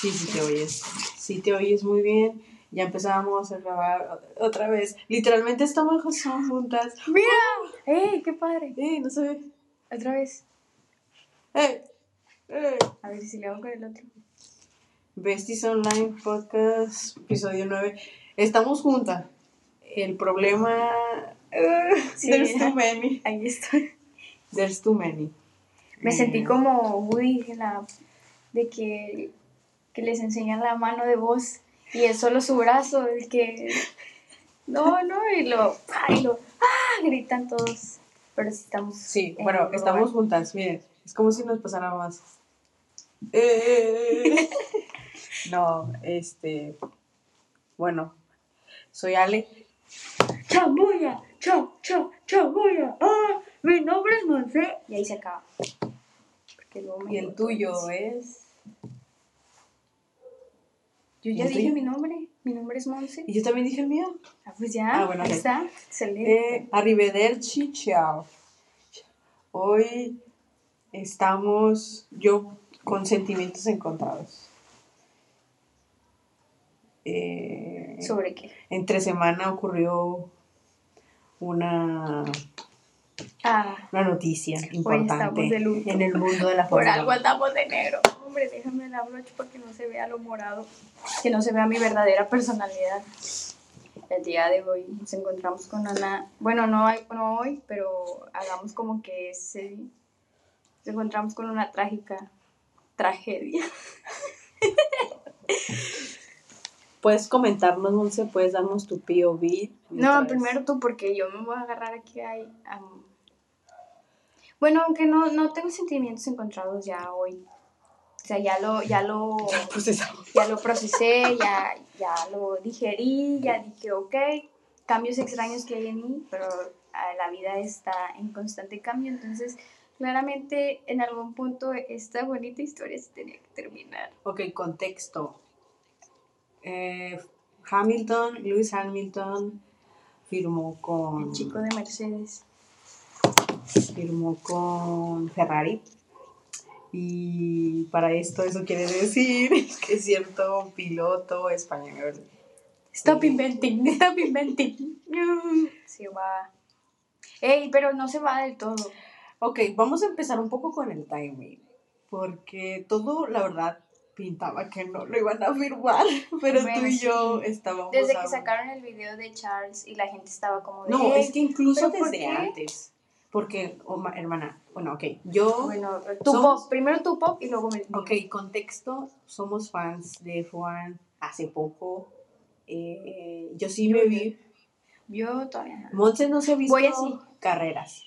Sí, sí te oyes. Sí te oyes muy bien. Ya empezamos a grabar otra vez. Literalmente estamos juntas. ¡Mira! ¡Ey, qué padre! ¡Ey, no se ve! Otra vez. ¡Ey! ¡Ey! A ver si le hago con el otro. Besties Online Podcast, episodio 9. Estamos juntas. El problema. Uh, Sí. there's too many. Ahí estoy. There's too many. Me sentí Eh, como en la, de que, que les enseñan la mano de voz y es solo su brazo el que no, no, y lo, y lo ¡ah! gritan todos. Pero sí estamos. Sí, en bueno, estamos juntas, miren. Es como si nos pasara más. Eh. No, este. Bueno, soy Ale. ¡Chamuya! ¡Cha, cha, chamuya! ¡Ah! Mi nombre es Monse. Y ahí se acaba. Y el tuyo es. Yo ¿Y ya dije mi nombre. Mi nombre es Monse. Y yo también dije el mío. Ah, pues ya. Ah, bueno, ahí está. Excelente. Eh, arrivederci, ciao. Hoy estamos yo con sentimientos encontrados. Eh, ¿Sobre qué? entre semana ocurrió una, Ah. una noticia estamos importante de luto. en el mundo de la Por algo andamos de negro. Hombre, déjame la brocha para que no se vea lo morado. Que no se vea mi verdadera personalidad. El día de hoy nos encontramos con Ana. Bueno, no, hay- no hoy, pero hagamos como que ese. Nos encontramos con una trágica tragedia. Puedes comentarnos, Monse, puedes darnos tu POV. No, primero tú, porque yo me voy a agarrar aquí a... Bueno, aunque no, no tengo sentimientos encontrados ya hoy. O sea, ya lo, ya lo, ya lo procesé, ya, ya lo digerí, ya dije, ok, cambios extraños que hay en mí, pero ah, la vida está en constante cambio, entonces claramente en algún punto esta bonita historia se tenía que terminar. Ok, contexto. Eh, Hamilton, Lewis Hamilton firmó con El chico de Mercedes. firmó con Ferrari. Y para esto eso quiere decir que cierto piloto español. Stop inventing, stop inventing. Se va. Ey, pero no se va del todo. Ok, vamos a empezar un poco con el timing. Porque todo, la verdad, pintaba que no lo iban a firmar. Pero Bueno, tú y yo sí. estábamos. Desde a- que sacaron el video de Charles y la gente estaba como de. No, "Ey, es que incluso ¿pero por desde qué? antes. Porque, oh, ma- hermana, bueno, ok, yo. Bueno, tu Somos- pop, primero tu pop y luego mío. Ok, contexto, somos fans de Juan hace poco. Eh, yo sí me vi. Yo todavía no. Monse no se ha visto Voy así. carreras,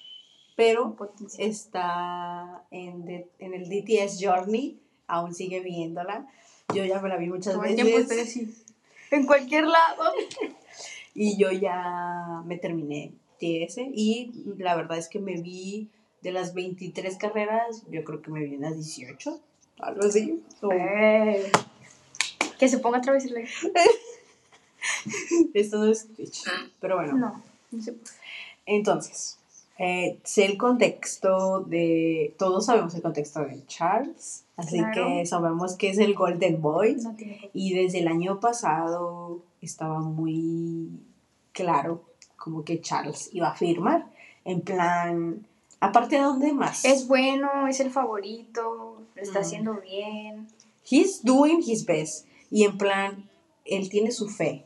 pero está en, de- en el DTS Journey, aún sigue viéndola. Yo ya me la vi muchas Todo el tiempo veces. En cualquier lado. y yo ya me terminé Y la verdad es que me vi de las 23 carreras, yo creo que me vi unas 18, algo así. o- Eh, Que se ponga otra vez el like. Esto no es Twitch, pero bueno. No, no se puede. Entonces, eh, sé el contexto de. Todos sabemos el contexto de Charles, así Claro. que sabemos que es el Golden Boy. No tiene Y desde el año pasado estaba muy claro como que Charles iba a firmar. En plan, aparte de dónde más. Es bueno, es el favorito, lo está Mm. haciendo bien. He's doing his best. Y en plan, él tiene su fe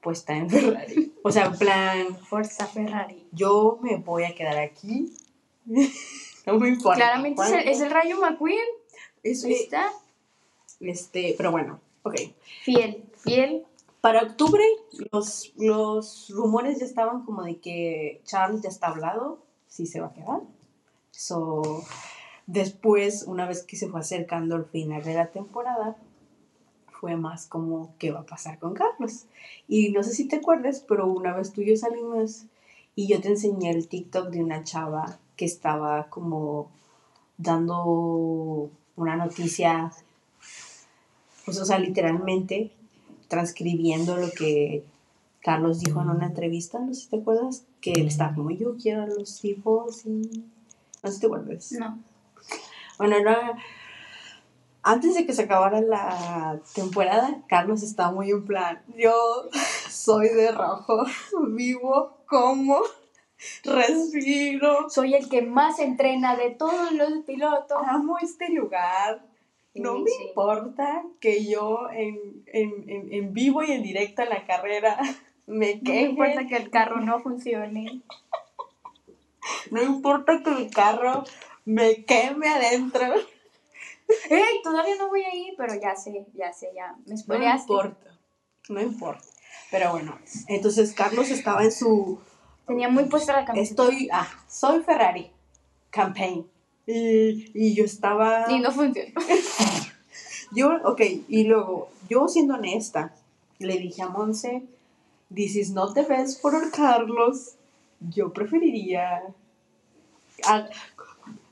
puesta en Ferrari. O sea, en plan, Forza Ferrari. yo me voy a quedar aquí. no me importa. Claramente es el, cuánto. es el Rayo McQueen. Es- Ahí está. este, pero bueno, ok. Fiel, fiel. Para octubre, los, los rumores ya estaban como de que Charles ya está hablado, sí se va a quedar. So, después, una vez que se fue acercando el final de la temporada, fue más como qué va a pasar con Carlos. Y no sé si te acuerdas, pero una vez tú y yo salimos y yo te enseñé el TikTok de una chava que estaba como dando una noticia, pues, o sea, literalmente transcribiendo lo que Carlos dijo en una entrevista, no sé si te acuerdas, que él estaba como yo quiero a los tipos y no sé si te acuerdas. No. Bueno, era antes de que se acabara la temporada, Carlos estaba muy en plan, yo soy de rojo, vivo, como, respiro, Soy el que más entrena de todos los pilotos. amo este lugar. No me sí. importa que yo en, en, en, en vivo y en directo en la carrera me No me queje. importa que el carro no funcione. No importa que el carro me queme adentro. ¡Ey! Todavía no voy ahí, pero ya sé, ya sé, ya. Me No spoileaste. importa. No importa. Pero bueno, entonces Carlos estaba en su Tenía muy puesta la camiseta. estoy ah, soy Ferrari campaign. Y, y yo estaba Y no funcionó. yo ok, y luego yo siendo honesta, le dije a Monse, this is not the best for Carlos. Yo preferiría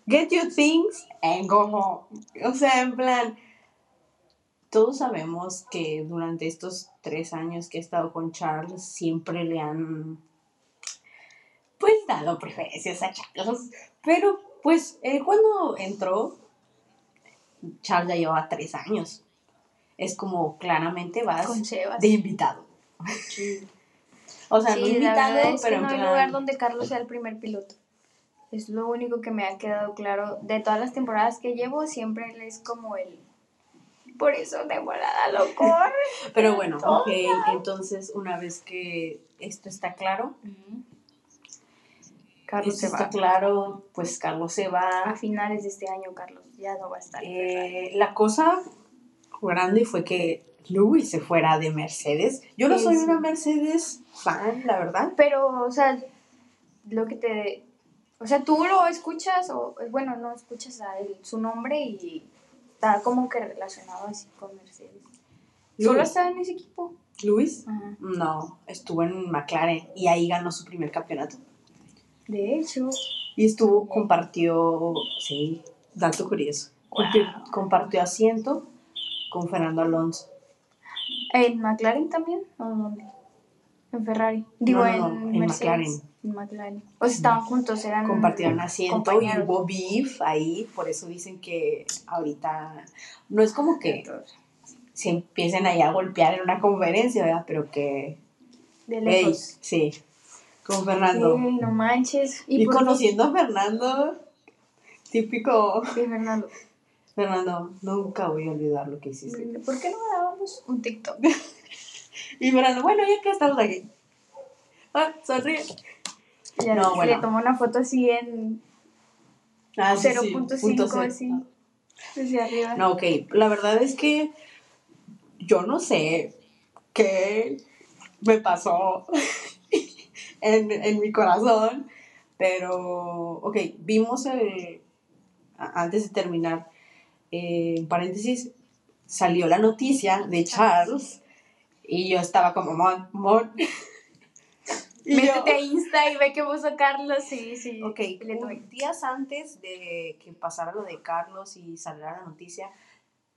get your things and go home. O sea, en plan, todos sabemos que durante estos tres años que he estado con Charles, siempre le han, pues, dado preferencias a Charles. Pero, pues, él cuando entró, Charles ya llevaba tres años. Es como, claramente vas Con de invitado. O sea, no Sí, invitado, es pero que no en hay plan- lugar donde Carlos sea el primer piloto. Es lo único que me ha quedado claro. De todas las temporadas que llevo, siempre él es como el... Por eso temporada lo corre. Pero bueno, ok, entonces una vez que esto está claro, Carlos se está va. claro, pues Carlos se A va. finales de este año, Carlos ya no va a estar. Eh, la cosa grande fue que Louis se fuera de Mercedes. Yo no soy una Mercedes fan, la verdad. Pero, o sea, lo que te... O sea, tú lo escuchas, o bueno, no escuchas a él, su nombre y está como que relacionado así con Mercedes. Solo está en ese equipo. Louis, Ajá. no, estuvo en McLaren y ahí ganó su primer campeonato. De hecho, Y estuvo, compartió, sí, dato curioso, compartió asiento con Fernando Alonso. ¿en McLaren también? ¿O dónde? En Ferrari. Digo, No, no, no, en, en Mercedes. McLaren. En McLaren. O sea, estaban juntos, eran. compartieron asiento y hubo beef ahí, por eso dicen que ahorita no es como que se empiecen ahí a golpear en una conferencia, ¿verdad? Pero que, De hey, lejos. sí, con Fernando. Ey, no manches. Y, qué? conociendo a Fernando, típico, Sí, Fernando. Fernando, nunca voy a olvidar lo que hiciste. ¿Por qué no grabamos un TikTok? Y Fernando, bueno, ya que estamos aquí. Ah, sonríe. Ya No, le bueno. tomó una foto así en Ah, sí, sí, 0.5 punto cero. así. Desde arriba. No, ok. La verdad es que yo no sé qué me pasó en, en mi corazón, pero, ok, vimos el, a- antes de terminar, eh, en paréntesis, salió la noticia de Charles y yo estaba como, mon, mon. Y yo- Métete a Insta y ve que puso Carlos. Sí, sí. Ok, le días antes de que pasara lo de Carlos y saliera la noticia,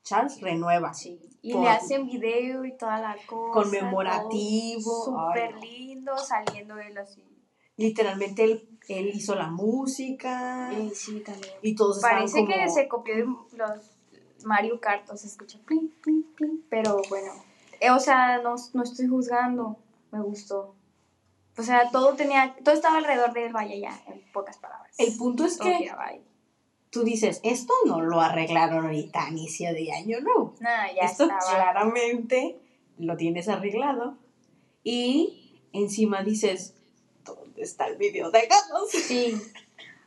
Charles renueva. Sí. Y Por- le hacen video y toda la cosa. Conmemorativo, Súper lindo, saliendo él así. Literalmente él, él hizo la música Eh, sí, también. y todos Parece como... que se copió de los Mario Kart, o se escucha plin, plin, plin, pero bueno, eh, o sea, no, no estoy juzgando, me gustó. O sea, todo tenía, todo estaba alrededor de él, vaya ya, en pocas palabras. El punto es que. Tú dices, esto no lo arreglaron ahorita a inicio de año, no. Nada, ya esto estaba. claramente lo tienes arreglado y encima dices, ¿dónde está el video de Carlos? Sí.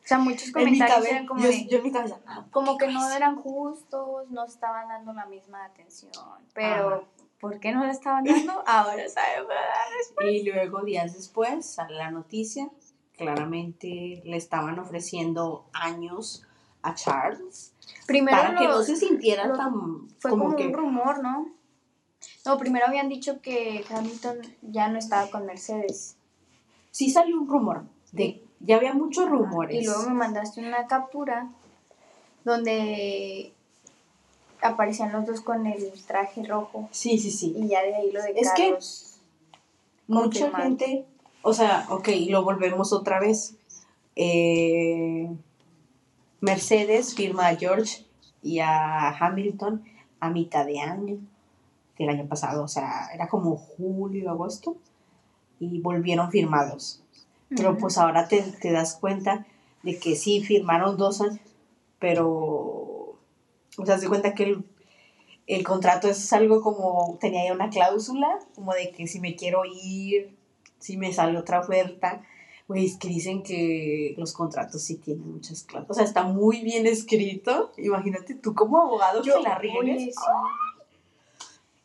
O sea, muchos comentarios cabeza, eran como, yo, de- yo en mi cabeza, ah, como que ¿qué no eran justos, no estaban dando la misma atención. Pero, Ajá. ¿por qué no la estaban dando? Ahora sabemos. Y luego, días después, sale la noticia. Claramente le estaban ofreciendo años a Charles Primero para que no se sintiera lo- tan Fue como, como, que un rumor, ¿no? No, primero habían dicho que Hamilton ya no estaba con Mercedes. sí salió un rumor de ya había muchos rumores Y luego me mandaste una captura donde aparecían los dos con el traje rojo. sí sí sí Y ya de ahí lo de Es que- mucha gente o sea ok lo volvemos otra vez Eh, Mercedes firma a George y a Hamilton a mitad de año del año pasado, o sea, era como julio, agosto, y volvieron firmados. Pero pues ahora te, te das cuenta de que sí firmaron dos años, pero, o sea, se cuenta que el, el contrato es algo como, tenía ya una cláusula, como de que si me quiero ir, si me sale otra oferta, Güey, es que dicen que los contratos sí tienen muchas cláusulas. O sea, está muy bien escrito. Imagínate tú como abogado que la riegues.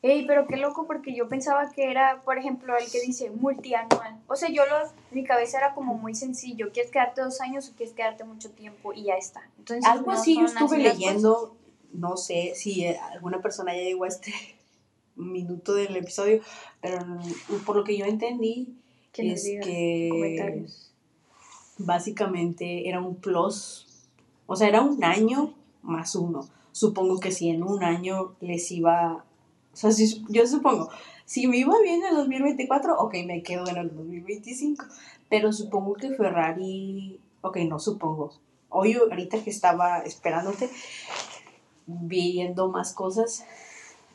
Ey, pero qué loco, porque yo pensaba que era, por ejemplo, el que dice multianual. O sea, yo lo, mi cabeza era como muy sencillo. ¿Quieres quedarte dos años o quieres quedarte mucho tiempo? Y ya está. Entonces, Algo así yo estuve leyendo, no sé si alguna persona ya llegó a este minuto del episodio, pero por lo que yo entendí, es que básicamente era un plus, o sea, era un año más uno. Supongo que si en un año les iba, o sea, si, yo supongo, si me iba bien en el 2024, ok, me quedo en el 2025, pero supongo que Ferrari, ok, no supongo. Hoy, ahorita que estaba esperándote, viendo más cosas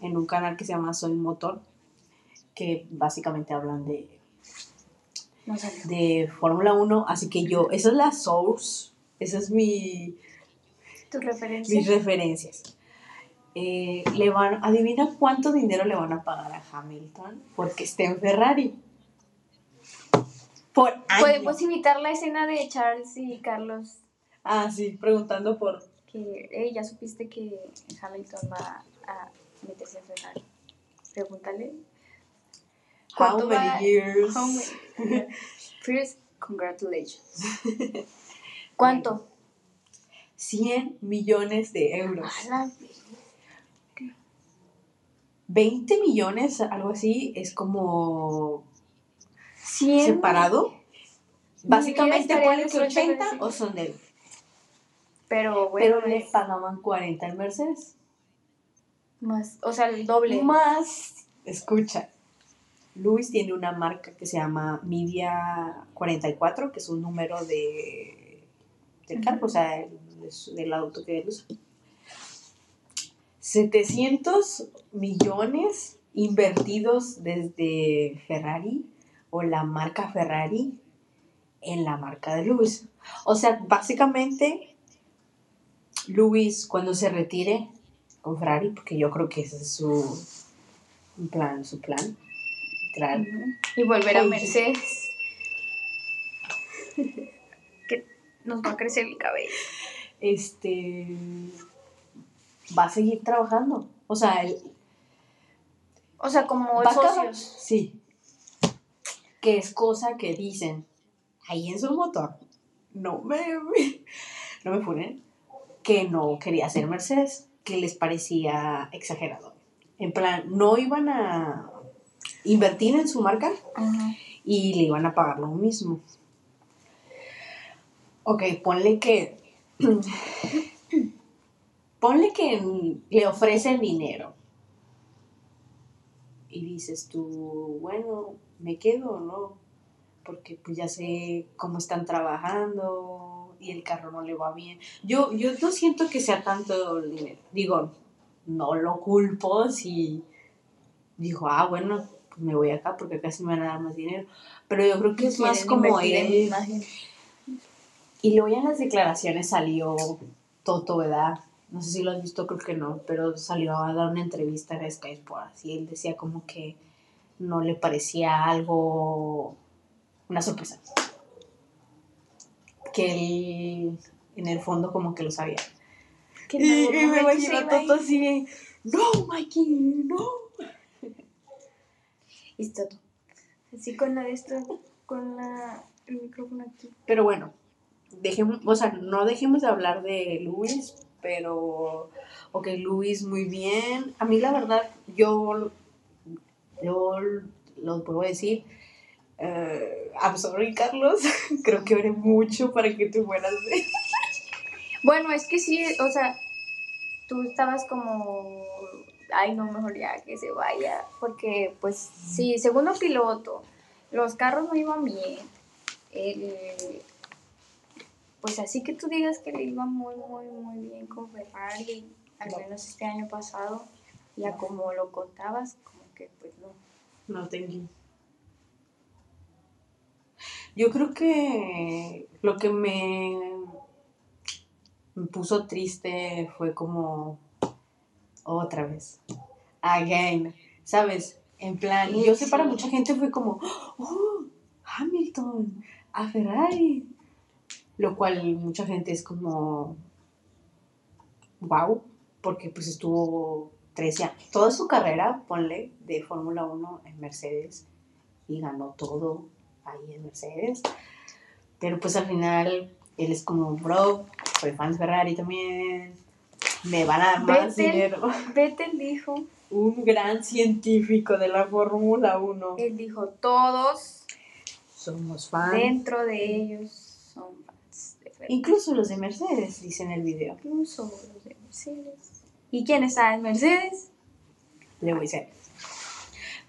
en un canal que se llama Soy Motor, que básicamente hablan de de Fórmula 1, así que yo, esa es la source, esa es mi... Tu referencia. Mis referencias. Eh, le van, adivina cuánto dinero le van a pagar a Hamilton porque esté en Ferrari. Por Podemos imitar la escena de Charles y Carlos. Ah, sí, preguntando por... Que, ya supiste que Hamilton va a meterse en Ferrari. Pregúntale How many years? First, congratulations. ¿Cuánto? 100 millones de euros. 20 millones, algo así, es como 100 separado. Básicamente puede que 80 o son de él. Pero bueno. Pero le pagaban 40 en Mercedes. Más, o sea, el doble. Más, escucha, Luis tiene una marca que se llama Media 44, que es un número de, del carro, o sea, del auto que él usa. 700 millones invertidos desde Ferrari o la marca Ferrari en la marca de Luis. O sea, básicamente, Luis cuando se retire con Ferrari, porque yo creo que ese es su plan, su plan, y volver a Mercedes. que nos va a crecer el cabello. Este. Va a seguir trabajando. O sea, el, o sea, como socios. sí. Que es cosa que dicen ahí en su motor. No me. No me funen. Que no quería ser Mercedes. Que les parecía exagerado. En plan, no iban a invertir en su marca y le iban a pagar lo mismo. Ok, ponle que. ponle que le ofrecen dinero. Y dices tú, bueno, me quedo o no, porque pues ya sé cómo están trabajando y el carro no le va bien. Yo, yo no siento que sea tanto dinero. Digo, no lo culpo si dijo, ah, bueno, me voy acá porque acá sí me van a dar más dinero. Pero yo creo que es más como él. Y luego ya en las declaraciones salió Toto, ¿verdad? No sé si lo has visto, creo que no, pero salió a dar una entrevista a Sky Sports y él decía como que no le parecía algo, una sorpresa. Que él en el fondo como que lo sabía. y, me imagino a Toto así, no, Mikey, no y Así con la de esto, con la, el micrófono aquí. Pero bueno, dejemos, o sea, no dejemos de hablar de Luis, pero, ok, Luis muy bien. A mí la verdad, yo, yo lo puedo decir, uh, I'm sorry, Carlos, creo que oré mucho para que tú fueras de... Bueno, es que sí, o sea, tú estabas como ay no, mejor ya que se vaya, porque pues sí, segundo piloto, los carros no iban bien, pues así que tú digas que le iba muy, muy, muy bien con Ferrari, al No. menos este año pasado, ya No. como lo contabas, como que pues no. No tengo. Yo creo que lo que me, me puso triste fue como otra vez. Again. ¿Sabes? En plan, y yo sé para mucha gente fue como, oh, Hamilton, a Ferrari. Lo cual mucha gente es como, wow, porque pues estuvo 13 años, toda su carrera, ponle, de Fórmula 1 en Mercedes y ganó todo ahí en Mercedes. Pero pues al final él es como, bro, soy fan de Ferrari también, me van a dar más Vettel. dinero. Vettel dijo, Un gran científico de la Fórmula 1. él dijo, todos Somos fans. dentro de ellos son fans de. Incluso los de Mercedes, dice en el video. Incluso los de Mercedes. ¿Y quién está en Mercedes? Lewis Hamilton.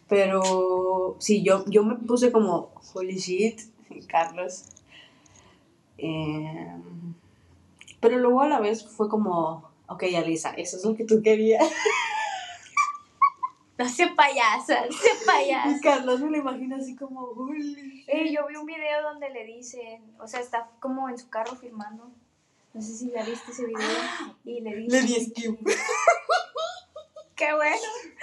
Pero sí, yo, yo me puse como, holy shit, Carlos. Eh, pero luego a la vez fue como, ok, Alisa, eso es lo que tú querías. No se payasa, no se Y. Carlos me lo imagina así como, holy shit. Eh, yo vi un video donde le dicen, o sea, está como en su carro filmando. No sé si ya viste ese video. Y le dice. Le di skip. Qué bueno.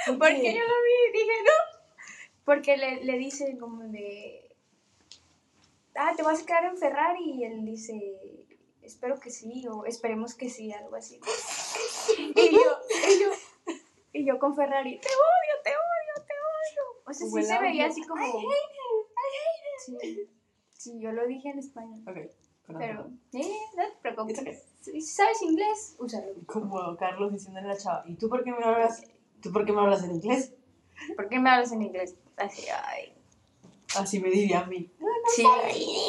Porque yo lo vi y dije, no. Porque le, le dicen como de. Ah, te vas a quedar en Ferrari. Y él dice, espero que sí, o esperemos que sí, algo así. Y yo, y yo, y yo con Ferrari, te odio, te odio, te odio. O sea, sí se veía así como. Sí, sí, yo lo dije en español. Ok. Pero, eh, no te preocupes. Si sabes inglés, úsalo. Como Carlos diciéndole a la chava, ¿y tú por qué me hablas? ¿Tú por qué me hablas en inglés? ¿Por qué me hablas en inglés? Así, ay. Así me diría a mí. Sí.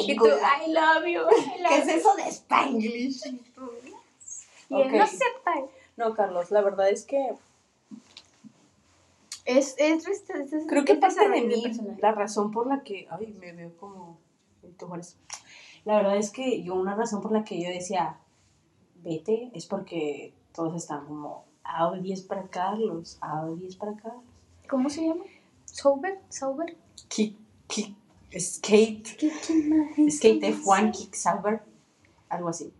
Y tú, I love you. I love ¿Qué es eso de Spanglish? you. Y él no sepa. No, Carlos, la verdad es que Es, es, es, es- creo que parte de mí, personaje. la razón por la que, ay, me veo como. La verdad es que yo, una razón por la que yo decía, vete, es porque todos están como, Audi es para Carlos, Audi es para Carlos. ¿Cómo se llama? ¿Sober? ¿Sober? Kick, kick, skate, skate F1, kick Sauber, algo así.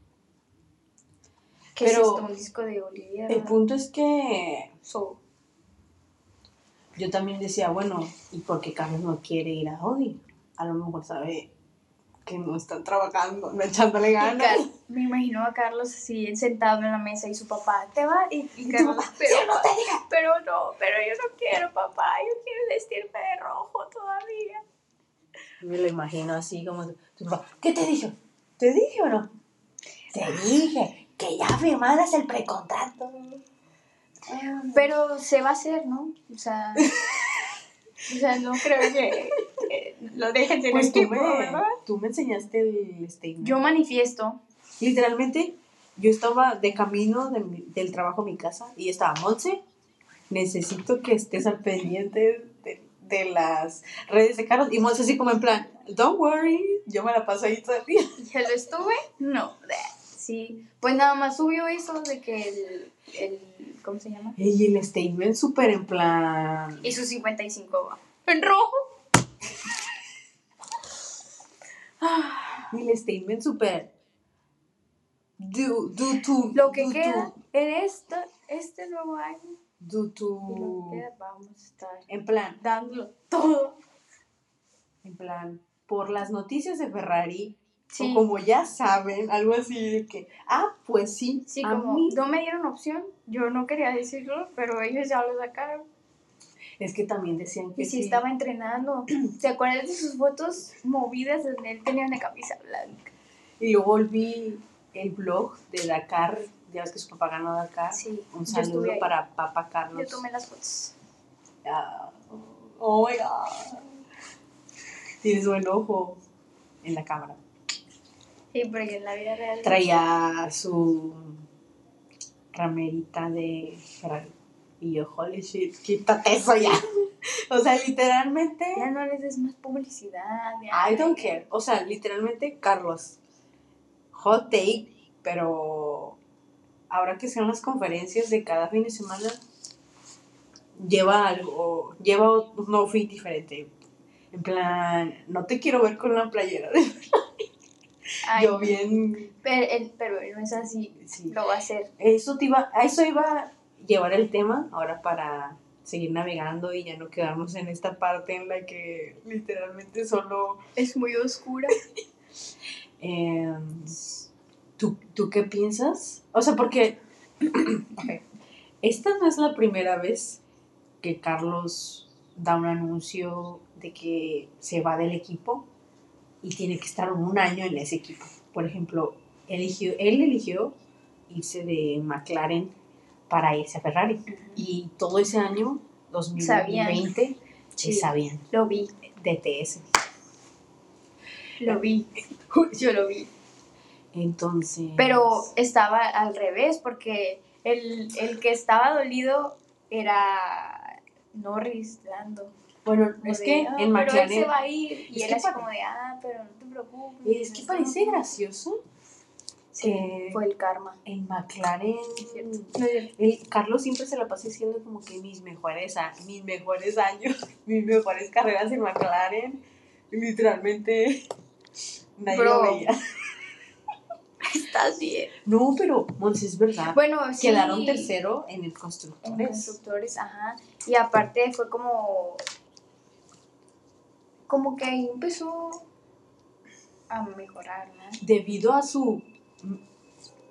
¿Qué Pero es esto? Un disco de Olivier. El punto es que So, yo también decía, bueno, ¿y por qué Carlos no quiere ir a Audi? A lo mejor sabe que no están trabajando, no echándole ganas. Me imagino a Carlos así sentado en la mesa y su papá, ¿te va? Y, y Carlos, papá, pero, "Yo no te diga". pero no, pero yo no quiero, papá, yo quiero vestirme de rojo todavía. Me lo imagino así como tu papá, ¿qué te dijo? ¿Te dije o no? Te dije que ya firmaras el precontrato. Pero se va a hacer, ¿no? O sea, o sea no creo que, que lo dejen en Pues el tú tiempo, me, ¿verdad? tú me enseñaste el statement. Yo manifiesto. Literalmente, yo estaba de camino de mi- del trabajo a mi casa y estaba, Monse, necesito que estés al pendiente de, de las redes de Carlos. Y Monse así como en plan, don't worry, yo me la paso ahí todo el día. ¿Ya lo estuve? No. Sí. Pues nada más subió eso de que el, el ¿cómo se llama? Y el statement súper en plan... Y su 55 va. En rojo. Y el statement súper... Do, do to... Lo que do queda to- en este, este nuevo año do to- lo que queda vamos a estar En plan, dándolo todo. en plan, por las noticias de Ferrari, Sí. o como ya saben, algo así de que, ah, pues sí, Sí, a como mí no me dieron opción, yo no quería decirlo, pero ellos ya lo sacaron. Es que también decían que Y sí, sí. estaba entrenando. ¿Se acuerdan de sus fotos movidas donde él tenía una camisa blanca? Y luego volví el blog de Dakar, ya ves que su papá ganó Dakar. Sí, Un saludo para papá Carlos. Yo tomé las fotos. Ah, oh my god. Tienes buen ojo en la cámara. Sí, porque en la vida real. Traía su ramerita de. Y yo, holy shit, quítate eso ya. o sea, literalmente. Ya no les des más publicidad. ya. I don't care. O sea, literalmente, Carlos. Hot take, pero ahora que sean las conferencias de cada fin de semana, lleva algo, lleva un outfit diferente. En plan, no te quiero ver con la playera de Ay, yo bien. Pero, pero no es así, sí. lo va a hacer. Eso te iba, a eso iba a llevar el tema ahora para seguir navegando y ya no quedarnos en esta parte en la que literalmente solo Es muy oscura. Eh, ¿tú, ¿Tú qué piensas? O sea, porque esta no es la primera vez que Carlos da un anuncio de que se va del equipo y tiene que estar un año en ese equipo. Por ejemplo, eligió, él eligió irse de McLaren para irse a Ferrari y todo ese año, 2020, Sí. sí. sabían Lo vi, DTS. lo vi. Yo lo vi. Entonces... Pero estaba al revés, porque el, el que estaba dolido era Norris Lando. Bueno, Como es de, que "Ah, en Pero él se McLaren... va a ir. Y él así como de, ah, pero no te preocupes. Es que parece no". gracioso Sí, que fue el karma. en McLaren. No cierto. el Carlos siempre se la pasa diciendo como que mis mejores, mis mejores años, mis mejores carreras en McLaren, literalmente nadie Bro. lo veía. Estás bien. No, pero Mons, es verdad. Bueno, sí. Quedaron tercero en el En constructores. constructores, ajá. Y aparte fue como. Como que ahí empezó a mejorar, ¿no? Debido a su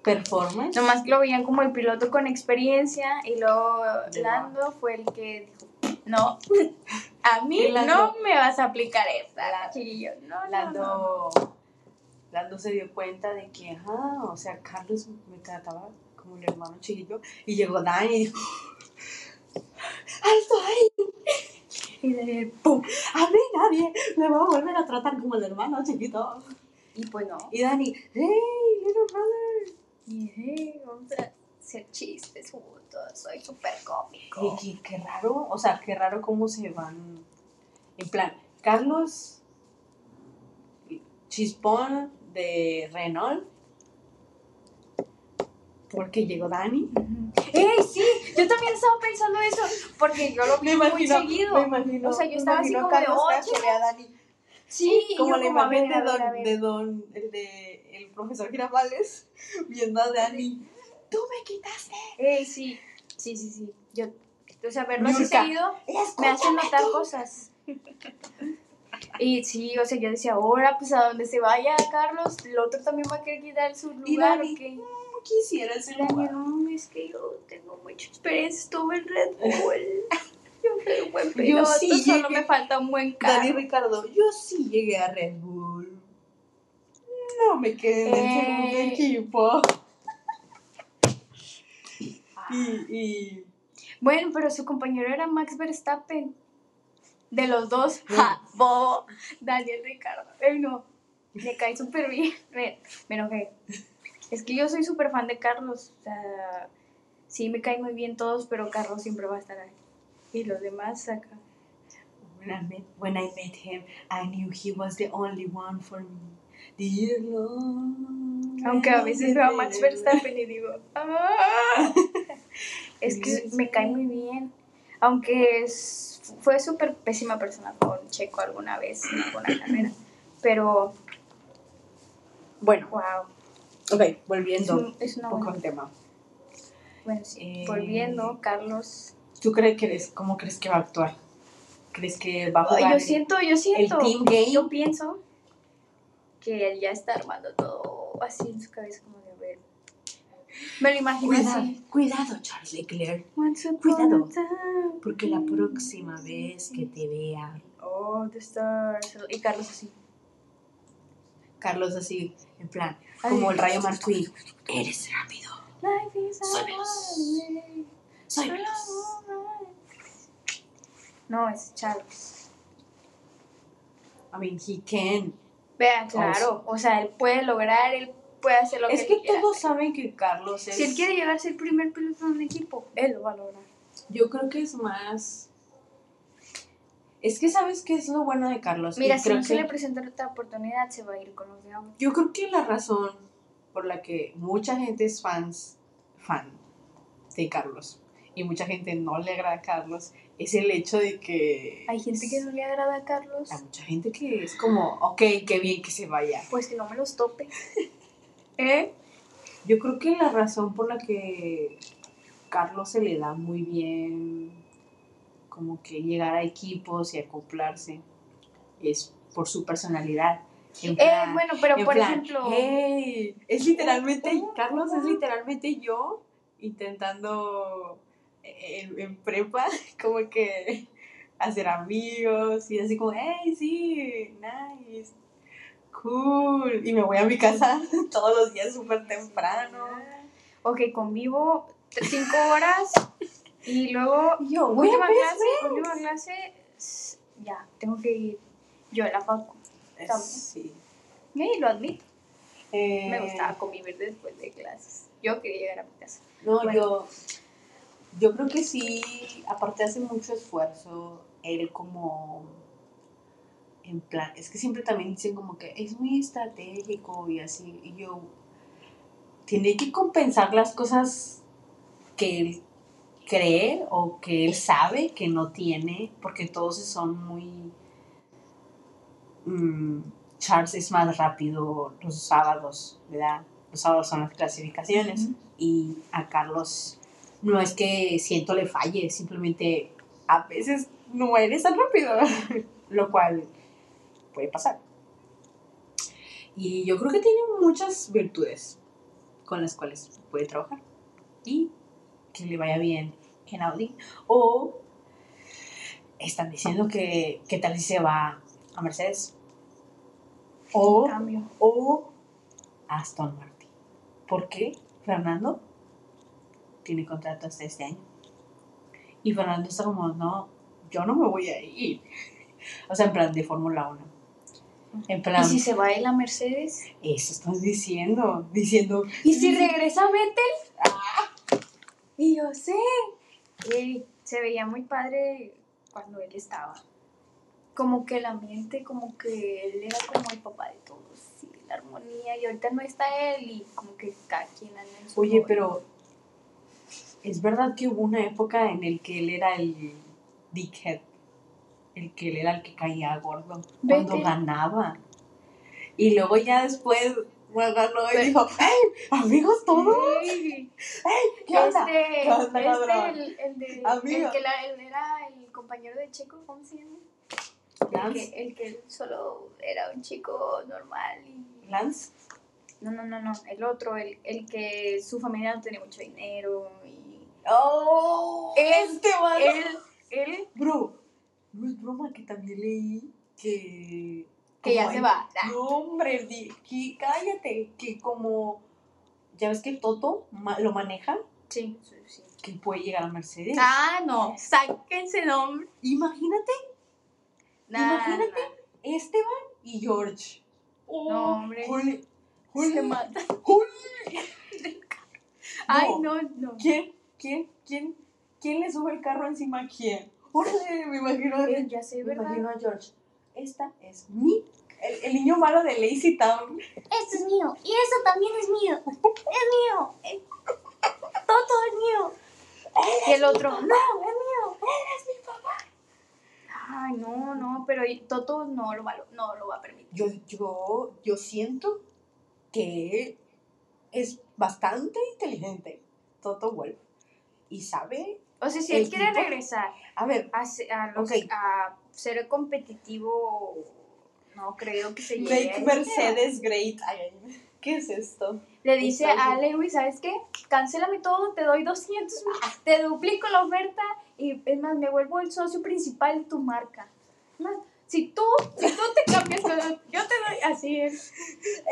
performance. Nomás que lo veían como el piloto con experiencia y luego Lando fue el que dijo, no, a mí Lando- no me vas a aplicar esta, La- chiquillo. No, no, no. Lando, Lando se dio cuenta de que, ajá, o sea, Carlos me trataba como el hermano chiquito y llegó Dani y dijo, ¡Alto ahí! Y Daniel, ¡pum! A mí nadie me va a volver a tratar como el hermano chiquito. Y pues no. Y Dani, ¡Hey, little brother! Y hey, vamos a hacer chistes juntos, soy súper cómico. Y qué, qué raro, o sea, qué raro cómo se van. En plan, Carlos Chispón de Renault. Porque llegó Dani. ¡Ey, sí! Yo también estaba pensando eso, porque yo lo vi muy seguido. me imagino. O sea, yo me estaba así imagino como de, "Oye". a Dani. Sí, y Como la imagen de don, de don, el de el profesor Girafales, viendo a Dani. ¡Tú me quitaste! Ey, sí, sí, sí, sí. Yo, o sea, verlo así seguido me hace notar tú. cosas. Y sí, o sea, yo decía, ahora pues a donde se vaya Carlos, el otro también va a querer quitar su Y lugar. Dani, ¿o qué? Quisiera lugar. no, es que yo tengo mucha experiencia, estuve en Red Bull. Yo soy un buen Yo piloto, sí solo llegué- me falta un buen Dani carro. Ricardo, yo sí llegué a Red Bull. No me quedé en el Eh. segundo equipo. Y, y Bueno, pero su compañero era Max Verstappen. De los dos, ja, bobo, Daniel Ricardo. Él no, me cae súper bien. Me, me enojé. Es que yo soy súper fan de Carlos. O sea, sí me caen muy bien todos, pero Carlos siempre va a estar ahí. Y los demás acá. when I met when I met him, I knew he was the only one for me. Dear Lord. Aunque a veces veo a Max Verstappen y digo, "Ah". es que me cae muy bien. Aunque es, fue súper pésima persona con Checo alguna vez en alguna carrera. Pero, Bueno, wow. Ok, Es, volviendo un- es una un poco al tema. Bueno, sí. Eh, Volviendo, Carlos. ¿Tú crees que eres, cómo crees que va a actuar? ¿Crees que va a jugar yo el- siento, yo siento. team game? Yo pienso que él ya está armando todo así en su cabeza, como de ver. Me lo imagino Cuidado, así. cuidado, Charles Leclerc, Cuidado, porque la próxima vez que te vea, Oh, the stars. Y Carlos así. Carlos así, en plan, Ay. como el rayo McQueen, eres rápido, Life is a Soy veloz. soy veloz. No, es Charles. I mean, he can. Vean, claro. O sea, él puede lograr, él puede hacer lo Es que que él quiera. todos saben que Carlos es... Si él quiere llegar a ser el primer piloto de un equipo, él lo va a lograr. Yo creo que es más... Es que sabes qué es lo bueno de Carlos. Mira, si creo no se que- le presenta otra oportunidad, se va a ir con los de ahora. Yo creo que la razón por la que mucha gente es fans, fan de Carlos y mucha gente no le agrada a Carlos es el hecho de que... Hay gente que no le agrada a Carlos. Hay mucha gente que es como, ok, qué bien que se vaya. Pues que no me los tope. ¿Eh? Yo creo que la razón por la que Carlos se le da muy bien como que llegar a equipos y acoplarse es por su personalidad. Eh, plan- bueno, pero por plan, ejemplo, "Hey", es literalmente, Carlos es literalmente yo intentando en, en prepa como que hacer amigos y así como, hey, sí, nice, cool. Y me voy a mi casa todos los días súper temprano. ok, convivo t- cinco horas y luego yo, última clase, última clase, ya, tengo que ir yo a la facu. Sí. Y lo admito, Eh, me gustaba convivir después de clases. Yo quería llegar a mi casa. No, Bueno. yo, yo creo que sí, aparte hace mucho esfuerzo, él como, en plan, es que siempre también dicen como que es muy estratégico y así, y yo, tiene que compensar las cosas que él cree o que él sabe que no tiene, porque todos son muy... mm, Charles es más rápido los sábados, ¿verdad? Los sábados son las clasificaciones y a Carlos no es que siento le falle, simplemente a veces no eres tan rápido, lo cual puede pasar. Y yo creo que tiene muchas virtudes con las cuales puede trabajar y que le vaya bien en Audi. O están diciendo que, que tal si se va a Mercedes o Cambio. o Aston Martin. ¿Por qué? Fernando tiene contrato hasta este año. Y Fernando está como, no, yo no me voy a ir. O sea, en plan de Fórmula 1. En plan, ¿Y si se va él a Mercedes? eso estás diciendo, diciendo, ¿Y si regresa Vettel? Y yo sé. Y se veía muy padre cuando él estaba. Como que el ambiente, como que él era como el papá de todos. Sí, la armonía. Y ahorita no está él y como que cada quien anda en su oye, pero es verdad que hubo una época en el que él era el dickhead, el que él era el que caía gordo cuando Vete. ganaba. Y luego ya después bueno, ganó y dijo, ¡Hey! ¿Amigos todos? Sí. ¿Qué onda? Este, ¿Qué onda, este, el, el de, Amigo. el que la- el era el compañero de Checo, ¿cómo se llama? El Lance. que, el que solo era un chico normal y... Lance. No, no, no, no, el otro, el, el que su familia no tenía mucho dinero y... ¡Oh! Él- este man. Él, él, Bro, no es broma que también leí que. Que ya se va. No, hombre, di- que- cállate. Que como. Ya ves que el Toto ma- lo maneja, Sí, sí, sí. que puede llegar a Mercedes. Ah, no, sáquense nombre. Imagínate, Nah, Imagínate. nah. Esteban y George. Oh, No, hombre. Jole, jole, Se mata. jole. Ay, No. no. ¿Quién? ¿Quién? ¿Quién? ¿Quién le sube el carro encima a quién? Órale, me imagino. Eh, ya sé, Me imagino a George. Esta es mi. El, el niño malo de Lazy Town. Esto es mío. Y eso también es mío. Es mío. Eh, Todo es mío. Y el otro, no, es mío. Eres mi papá. Ay, no, no, pero Toto no lo va, no lo va a permitir. Yo, yo, yo siento que es bastante inteligente, Toto Wolf. Y sabe. O sea, si El él quiere tipo- regresar A ver, a, los- a ser competitivo, no creo que se llegue. make Mercedes great. ¿Qué es esto? Le dice a. Lewis, ¿sabes qué? Cancélame todo, te doy 200 mil, te duplico la oferta y es más, me vuelvo el socio principal de tu marca. Más, si tú, si tú te cambias, yo te doy, así es.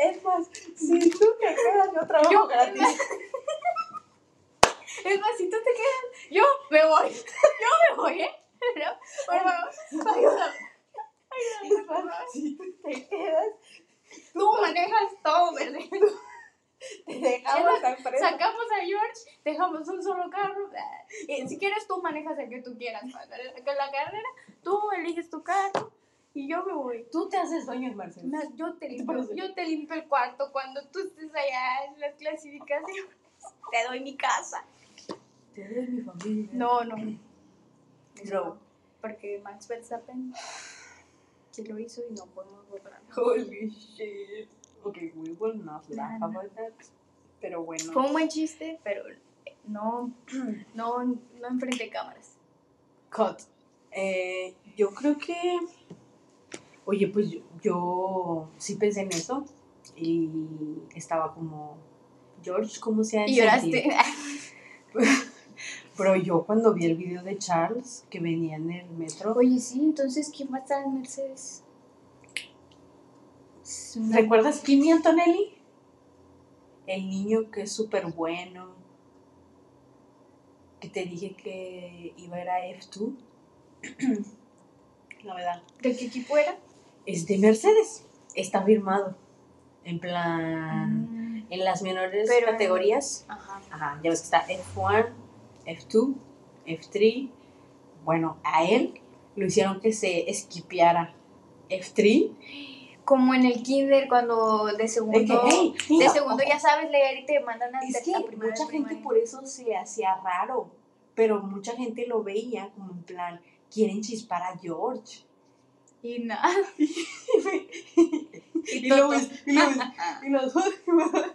Es más, si tú te quedas, yo trabajo Yo- gratis. Es más, si tú te quedas, yo me voy. Yo me voy, ¿eh? Pero, por favor, ayúdame. Ayúdame, tú te quedas, Tú manejas todo, ¿verdad? te dejamos la empresa. Sacamos a George, dejamos un solo carro. Y si quieres, tú manejas el que tú quieras. Con la carrera, tú eliges tu carro y yo me voy. Tú te haces dueño de Mercedes. Me- Yo te, ¿Qué te limpio, parece? yo te limpio el cuarto cuando tú estés allá en las clasificaciones. te doy mi casa. Te doy mi familia. No, no. Bro. Porque Max Verstappen sí lo hizo y no podemos borrar. Holy shit. Ok, we will not laugh Nah, about that. Pero bueno. Fue un buen chiste, pero no, no, no enfrente de cámaras. Cut. Eh, yo creo que. Oye, pues yo, yo sí pensé en eso. Y estaba como. George, ¿cómo se ha Y sentir?" lloraste. Pero yo cuando vi el video de Charles que venía en el metro. Oye, sí, entonces, ¿quién va a estar en Mercedes? Es una- ¿Recuerdas Kimi Antonelli? El niño que es súper bueno. Que te dije que iba a ir a F2. La verdad. ¿De qué equipo era? Es de Mercedes. Está firmado. En plan. En las menores Pero- categorías. Ajá. Ajá, ya ves que está F1, F2, F3. Bueno, a él lo hicieron que se esquipeara. F3. Como en el kinder cuando de que, segundo, hey, de segundo ya sabes leer y te mandan a, Es que a mucha gente por eso se le hacía raro, pero mucha gente lo veía como en plan, quieren chispar a George. Y nada. y y luego es- y luego-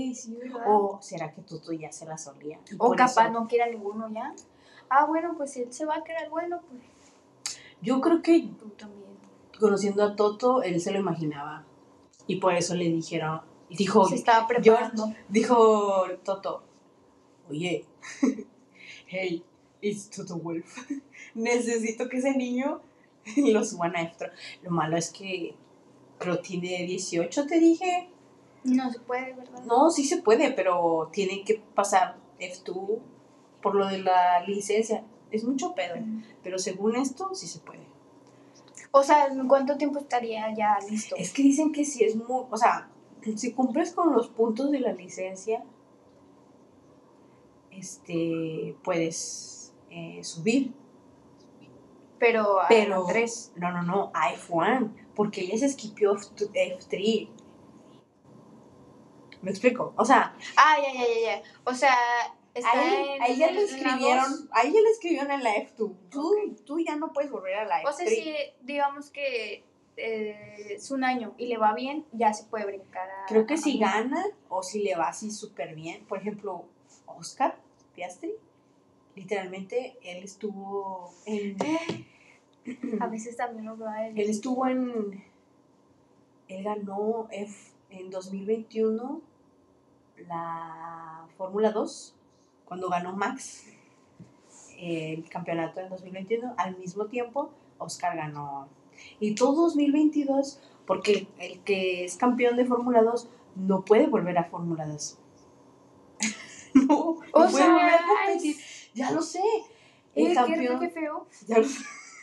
Ey, sí, ¿verdad? o será que Toto ya se la solía. Y O capaz eso- no quiera ninguno ya. Ah, bueno, pues si él se va a quedar bueno, pues Yo creo que tú también. conociendo a Toto, él se lo imaginaba. Y por eso le dijeron, dijo, se estaba preparando. dijo Toto, oye, hey, it's Toto Wolf. Necesito que ese niño lo suban a F3. Lo malo es que pero tiene 18, te dije. No se puede, ¿verdad? No, sí se puede, pero tiene que pasar F2 por lo de la licencia. Es mucho pedo, Mm. pero según esto sí se puede. O sea, ¿en cuánto tiempo estaría ya listo? Es que dicen que si es muy, o sea, si cumples con los puntos de la licencia, este, puedes eh, subir. Pero, a Pero, tres. no, no, no, a F1, porque ella se esquipió F- F3. ¿Me explico? O sea, Ah, ya, ya, ya, ya. O sea, está a, él- en, a ella en- le escribieron, a ella le escribieron en la F2. Tú, tú ya no puedes volver a la F3. O sea, si digamos que eh, es un año y le va bien, ya se puede brincar a. Creo que si gana o si le va así súper bien, por ejemplo, Oscar Piastri, literalmente él estuvo en. A veces también lo va a Él estuvo en. Él ganó F en 2021 la Fórmula 2, cuando ganó Max el campeonato en 2021. Al mismo tiempo, Oscar ganó. Y todo 2022, porque el, que es campeón de Fórmula 2 no puede volver a Fórmula 2. no, no O puede sea, volver a competir. Ya lo sé. El Eh, campeón. qué feo. ya lo sé.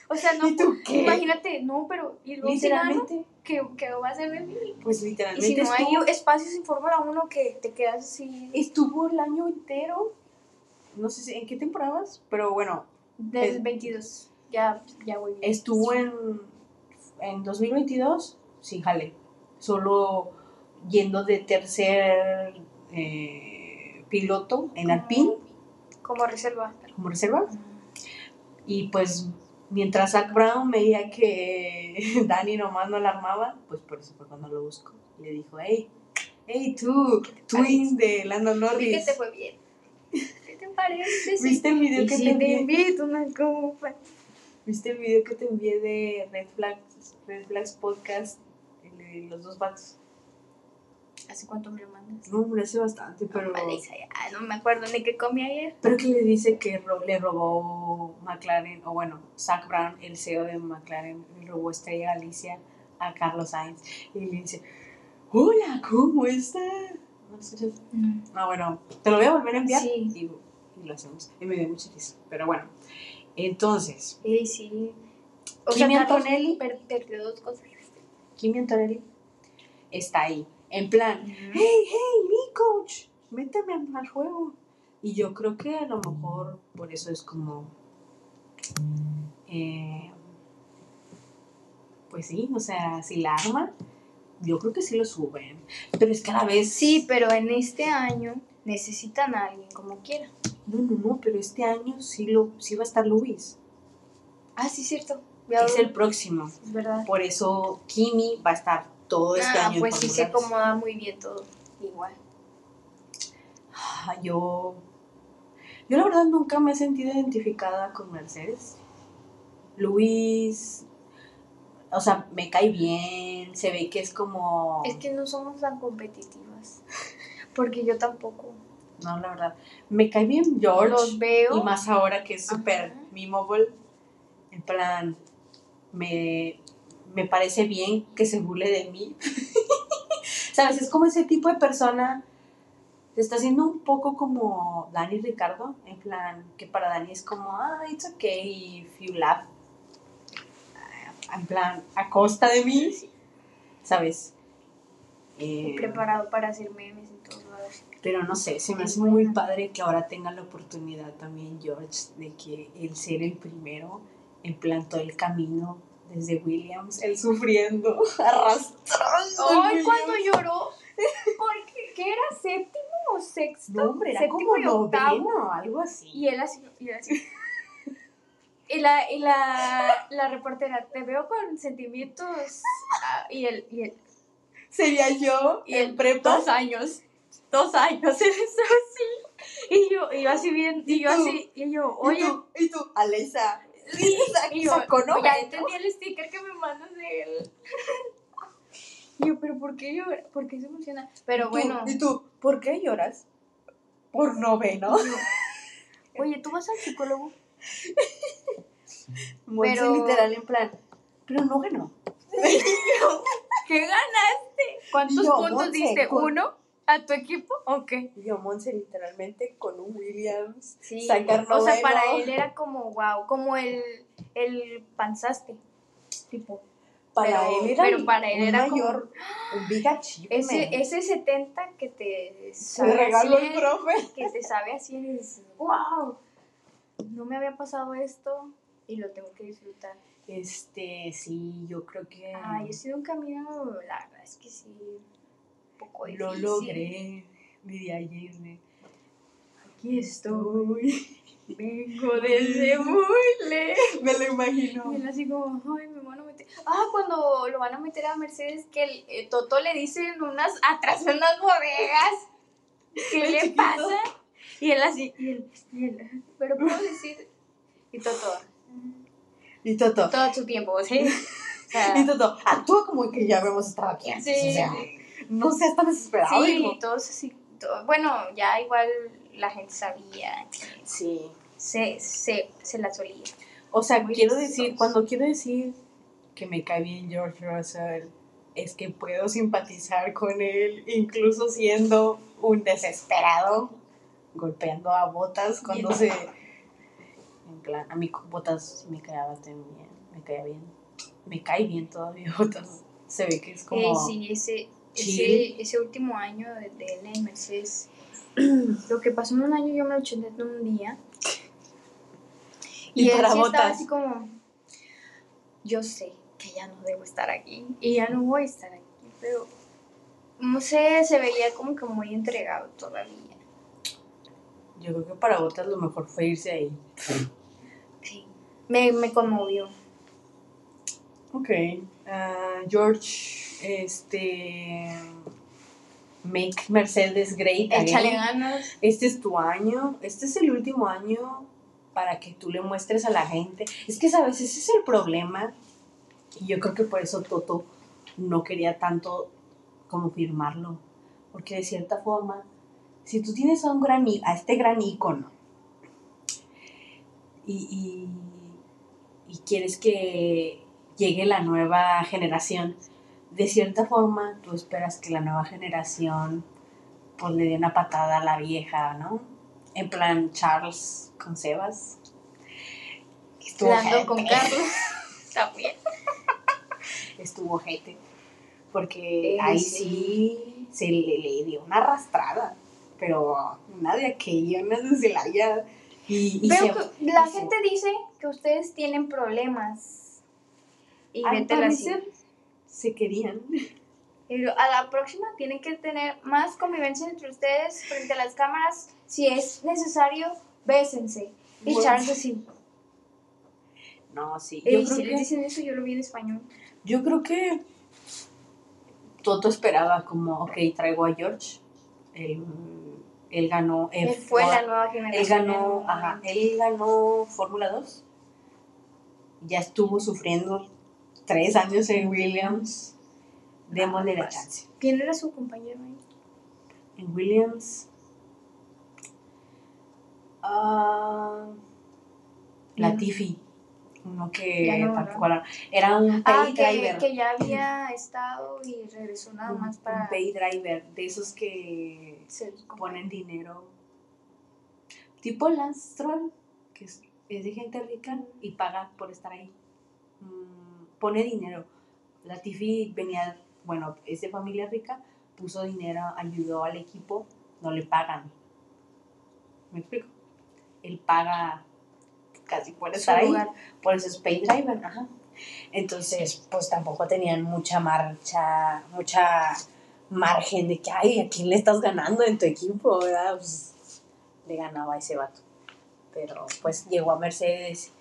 O sea, no, ¿Y tú qué? imagínate, no, pero y luego Literalmente. ¿qué, qué va a hacer de mí? Pues Y literalmente si no hay espacios en Fórmula 1 que te quedas así estuvo el año entero, no sé si- en qué temporadas, pero bueno, del Es- 22, ya, ya voy bien. estuvo en, en 2022 sin jale, solo yendo de tercer eh, piloto en Alpine Como reserva. como reserva. Y pues mientras Zach Brown veía que Dani nomás no la armaba, pues por eso fue cuando lo buscó. Le dijo, hey, hey tú, twin de Lando Vi que Norris. te fue bien. ¿Qué te parece? ¿Viste el video que si te te envié? invito una copa. ¿Viste el video que te envié de Red Flags, Red Flags Podcast? El de los dos vatos. ¿Hace cuánto me lo mandas? No, me hace bastante, pero... Isa, ya, no me acuerdo ni qué comí ayer. Pero que le dice que ro- le robó McLaren, o bueno, Zach Brown, el CEO de McLaren, le robó Estrella Galicia a Carlos Sainz. Y le dice, hola, ¿cómo estás? ¿No lo escuchas? Ah, bueno, te lo voy a volver a enviar Sí. y, y lo hacemos. Y me dio mucha risa. Pero bueno, entonces, Sí, sí. O Carlos Antonelli. per- perdió dos cosas. Kimi Antonelli está ahí, en plan, hey, hey, mi coach, méteme al juego. Y yo creo que a lo mejor por eso es como, eh, pues sí, o sea, si la arma, yo creo que sí lo suben. Pero es cada vez. Sí, pero en este año necesitan a alguien como quiera. No, no, no, pero este año sí, lo, sí va a estar Luis. Ah, sí, cierto. Es el próximo. Es verdad. Por eso Kimi va a estar todo este ah, año. pues sí se acomoda muy bien todo. Igual. Yo. Yo la verdad nunca me he sentido identificada con Mercedes. Luis. O sea, me cae bien. Se ve que es como. Es que no somos tan competitivas. Porque yo tampoco. No, la verdad. Me cae bien George. Los veo. Y más ahora que es súper Ajá. memeable. En plan, me, me parece bien que se burle de mí. ¿Sabes? Es como ese tipo de persona. Se está haciendo un poco como Dani Ricardo. En plan, que para Dani es como, ah, it's okay if you laugh. Ah, En plan, a costa de mí. ¿Sabes? Eh, preparado para hacer memes en todos lados. pero no sé, se me hace muy padre que ahora tenga la oportunidad también George de que él ser el primero en plan todo el camino desde Williams, él sufriendo, arrastrando. ¡Ay, cuando lloró! Porque, ¿qué era? ¿Séptimo o sexto? No, hombre, era Séptimo como y octavo. noveno, algo así. Y él así, y él así. Y la, y la, la reportera, te veo con sentimientos. ah, Y él, y él, Sería yo y en prepa. dos años, dos años, estaba así. Y yo, y yo así bien, y yo ¿Y tú? así, y yo, ¿Y oye, tú? ¿Y tú? Alexa. sacó ya entendí el sticker que me mandas de él. Yo, pero ¿por qué llora? ¿Por qué se emociona? Pero bueno, ¿Y tú? ¿Por qué lloras? Por noveno. oye, ¿tú vas al psicólogo? Monse Pero- literal en plan, pero no ganó. ¿Qué ganaste? ¿Cuántos Yo, puntos Monse, diste? ¿Uno a tu equipo? ¿O qué? Yo, Monse, literalmente con un Williams. Sí, Sacar o sea, para él era como, wow, como el, el panzaste, tipo. Para pero- él era, pero para él un era como- mayor, un big achievement. Ese, ese 70 que te sabe a regaló el 100, profe. que te sabe así y dices, wow, no me había pasado esto y lo tengo que disfrutar. Este, sí, yo creo que Ay, ha sido un camino, la verdad es que sí, poco difícil. lo logré, diría Yirne. Aquí estoy. Vengo desde muy lejos. Me lo imagino. Y él así como, ay, me van a meter. Ah, cuando lo van a meter a Mercedes, que el eh, Toto le dicen unas, atrás de unas bodegas. ¿Qué El le chiquito. pasa? Y él así, y él, y él, pero puedo decir. Y Toto, Y Toto. todo su tiempo, ¿sí? O sea, Y Toto, actúa como que ya habíamos estado aquí antes. sí, o sea, sí. No seas tan desesperado, Sí, hijo. todos así. todo- bueno, ya igual la gente sabía, Sí. se, se, se la solía. O sea, Muy quiero listos. decir, cuando quiero decir que me cae bien George Russell, es que puedo simpatizar con él, incluso siendo un desesperado, golpeando a Botas cuando se... En plan, a mí Botas me caía también, me caía bien. Me cae bien todavía Botas. Se ve que es como... Eh, sí, ese, chill. ese, ese último año de, de él en Mercedes, lo que pasó en un año yo me lo eché en un día. Y Y, él para sí estaba botas. así como, yo sé que ya no debo estar aquí y ya no voy a estar aquí, pero no sé, se veía como que muy entregado todavía. Yo creo que para Botas lo mejor fue irse ahí. Sí, me, me conmovió. Ok. ah, George, este... Make Mercedes great Échale ganas. Este es tu año, este es el último año para que tú le muestres a la gente. Es que, ¿sabes? Ese es el problema. Y yo creo que por eso Toto no quería tanto como firmarlo. Porque de cierta forma, si tú tienes a, un gran, a este gran ícono y, y, y quieres que llegue la nueva generación, de cierta forma tú esperas que la nueva generación pues le dé una patada a la vieja, ¿no? En plan Charles con Sebas. Estuvo Lando con. Carlos. También. Estuvo ojete. Porque Eh, ahí sí. sí se le, le dio una arrastrada. Pero una de aquella, una de Celaya. Y, y Veo se- que la y se- gente dice que ustedes tienen problemas. Y vete la se querían. Pero a la próxima tienen que tener más convivencia entre ustedes frente a las cámaras. Si es necesario, bésense. Y Bueno. Charles así. No, sí. Yo si creo, les que, dicen eso, yo lo vi en español. yo creo que Toto esperaba como, ok, traigo a George. Él, él ganó. Él fue la nueva Él generación. en ganó, ajá, él ganó Fórmula 2. Ya estuvo sufriendo tres años en Williams. Démosle la chance. ¿Quién era su compañero ahí? En Williams. ah Latifi. Uno que no, tampoco ¿no? era. Un Ah, pay que, driver. que ya había estado y regresó nada un, más un para pay driver. De esos que ponen dinero. Tipo Lance Stroll, que es, es de gente rica y paga por estar ahí. Mm, pone dinero. Latifi venía, bueno, es de familia rica, puso dinero, ayudó al equipo, no le pagan. ¿Me explico? Él paga casi por estar ahí, por eso es pay driver, ajá. Entonces, pues tampoco tenían mucha marcha, mucha margen de que, ay, ¿a quién le estás ganando en tu equipo? ¿verdad? Pues, le ganaba a ese vato. Pero pues llegó a Mercedes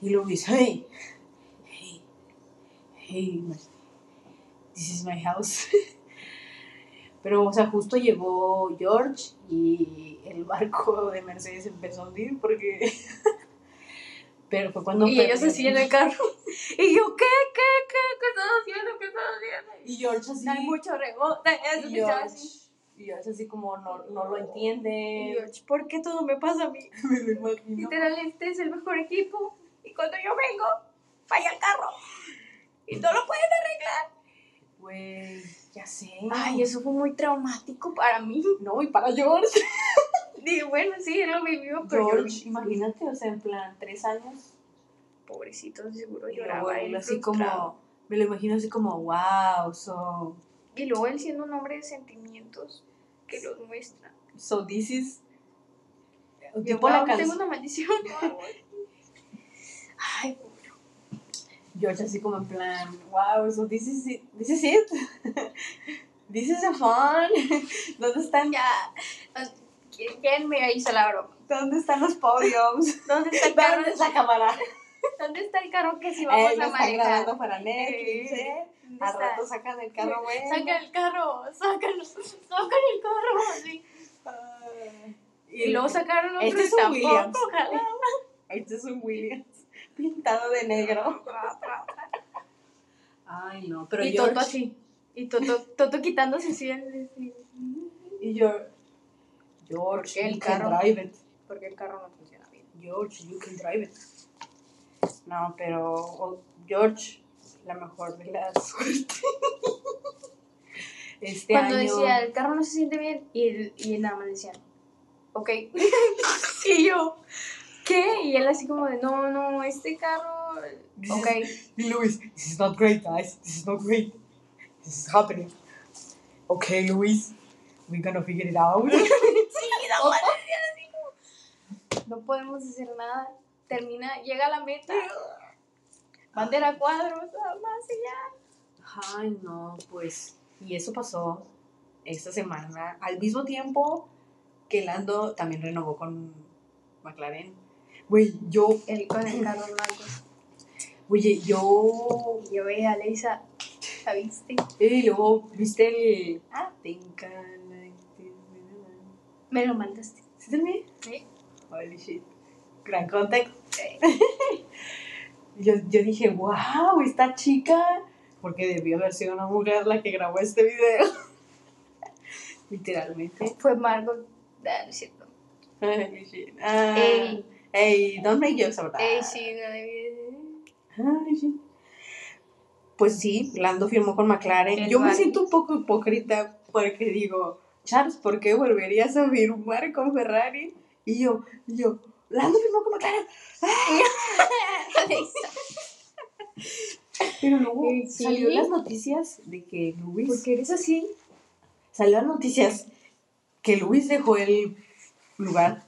y hey, hey, hey, this is my house. Pero, o sea, justo llegó George y el barco de Mercedes empezó a hundir porque... Pero fue cuando... Y ellos así en el carro. Y yo, ¿qué? ¿Qué? ¿Qué? ¿Qué estás haciendo? ¿Qué estás haciendo? Y George así... Hay mucho rebote. Eso y George, así. y George así como no, no lo Y entiende. George, ¿por qué todo me pasa a mí? Me lo imagino. Literal, este es el mejor equipo. Y cuando yo vengo, falla el carro. Y no lo pueden arreglar. Güey, ya sé. Ay, eso fue muy traumático para mí. No, y para George. Digo, bueno, sí, él lo vivió, pero yo George, imagínate, o sea, en plan, tres años. pobrecito, seguro Y lloraba. él él así como, me lo imagino así como, wow, so, Y luego él siendo un hombre de sentimientos que los muestra. so this is. Yo, wow, tengo una maldición. Ay, George así como en plan, wow, so this is it. This is it. this is the fun. ¿Dónde están, ya. ¿Quién, me hizo la broma? ¿Dónde están los podiums? ¿Dónde está el carro? ¿Dónde está la cámara? ¿Dónde está el carro que si vamos Eh, a están grabando manejar? para Netflix, Eh, ¿eh? ¿dónde Al está? rato sacan el carro, güey. Saca el carro, sácalo, sacan el carro. así. Y luego sacaron otro Este y es un ojalá. Este es un Williams pintado de negro. Ay, no, pero y George Toto así. Y Toto, Toto quitándose así. y George, George, el carro- drive it. Porque el carro no funciona bien. George, you can drive it. No, pero George, la mejor de la suerte. Este Cuando año. decía, el carro no se siente bien, y y nada más decía, ok. y yo, ¿qué? Y él así como de, no, no, este carro, This ok. Y Luis, this is not great, guys. This is not great. This is happening. Okay, Luis, we're gonna figure it out. Sí, no, así como, no podemos hacer nada. Termina, llega a la meta. Bandera cuadros, nada más y ya. Ay, no, pues. Y eso pasó esta semana. Al mismo tiempo que Lando también renovó con McLaren. Güey, yo. Él con el carro blanco. Oye, yo. Yo veía a Leisa, ¿la viste? Y luego, ¿viste el. Ah, like this? Me lo mandaste. ¿Sí te vi? ¿Sí? Holy shit. Gran contexto. yo, yo dije, wow, esta chica. Porque debió haber sido una mujer la que grabó este video. Literalmente. Fue Margot. Ah, no es cierto. Holy shit. Ah, Ey. Ey, don't make jokes about that. Sí, no Holy shit. Pues sí, Lando firmó con McLaren. El Yo me siento un poco hipócrita porque digo, Charles, ¿por qué volverías a firmar con Ferrari? Y yo, y yo, Lando firmó con McLaren. Pero luego Eh, sí. salió las noticias de que Luis. Porque eres así. Salió las noticias que Luis dejó el lugar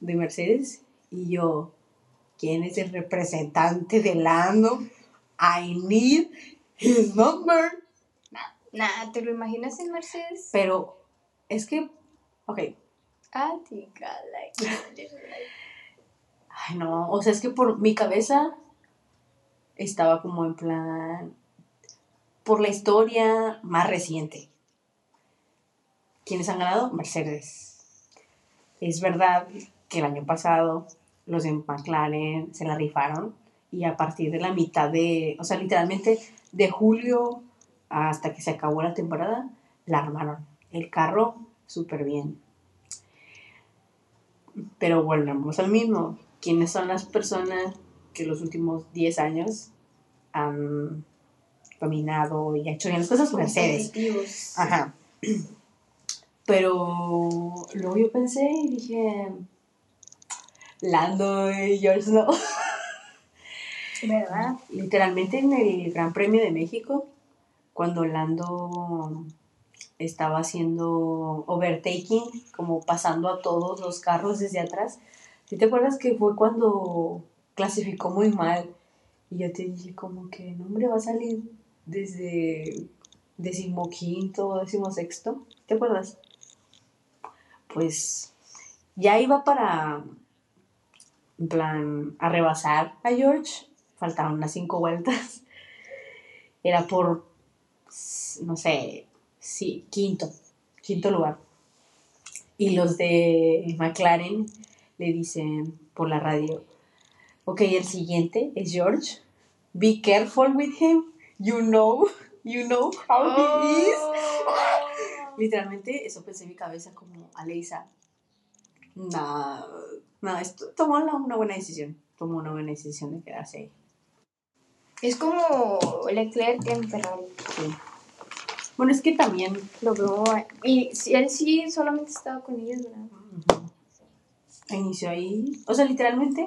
de Mercedes. Y yo, ¿quién es el representante de Lando? I need his number. Nah, ¿te lo imaginas en Mercedes? Pero es que, ok, Ática, like. ay no, o sea, es que por mi cabeza estaba como en plan, por la historia más reciente. ¿Quiénes han ganado? Mercedes. Es verdad que el año pasado los de McLaren se la rifaron y a partir de la mitad de, o sea, literalmente de julio hasta que se acabó la temporada, la armaron. El carro súper bien. Pero volvemos al mismo. ¿Quiénes son las personas que los últimos 10 años han dominado y hecho bien las cosas? Mercedes. Ajá. Pero luego yo pensé y dije, Lando y George Snow. ¿Verdad? Literalmente en el Gran Premio de México, cuando Lando estaba haciendo overtaking, como pasando a todos los carros desde atrás, ¿sí te acuerdas que fue cuando clasificó muy mal? Y yo te dije como que, no hombre, va a salir desde decimoquinto decimosexto, ¿te acuerdas? Pues ya iba para, en plan, a rebasar a George, faltaban unas cinco vueltas. Era por, no sé, sí, quinto, quinto lugar. Y los de McLaren le dicen por la radio, ok, el siguiente es George. Be careful with him. You know, you know how he is. Literalmente, eso pensé en mi cabeza como Aleisa. Nah, no, esto tomó la- una buena decisión. Tomó una buena decisión de quedarse ahí. Es como Leclerc en Ferrari. Sí. Bueno, es que también. Lo veo. Y él sí solamente estaba con ellos, ¿verdad? Inició ahí. O sea, literalmente,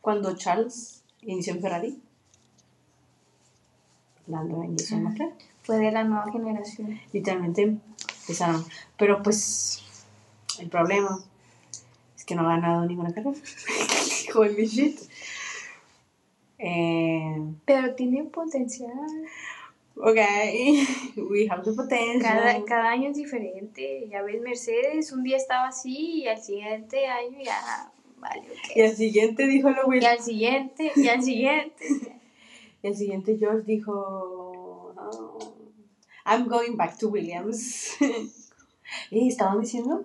cuando Charles inició en Ferrari, Lando inició en McLaren. Fue de la nueva generación. literalmente empezaron. Pero pues el problema es que no ha ganado ninguna carrera. Holy shit. Eh, Pero tiene potencial. ok, we have the potential. Cada, cada año es diferente. Ya ves, Mercedes un día estaba así y al siguiente año ya vale. Y al siguiente dijo lo Y Will. al siguiente, y al siguiente. Y al siguiente George dijo, "Oh, I'm going back to Williams. y estaban diciendo,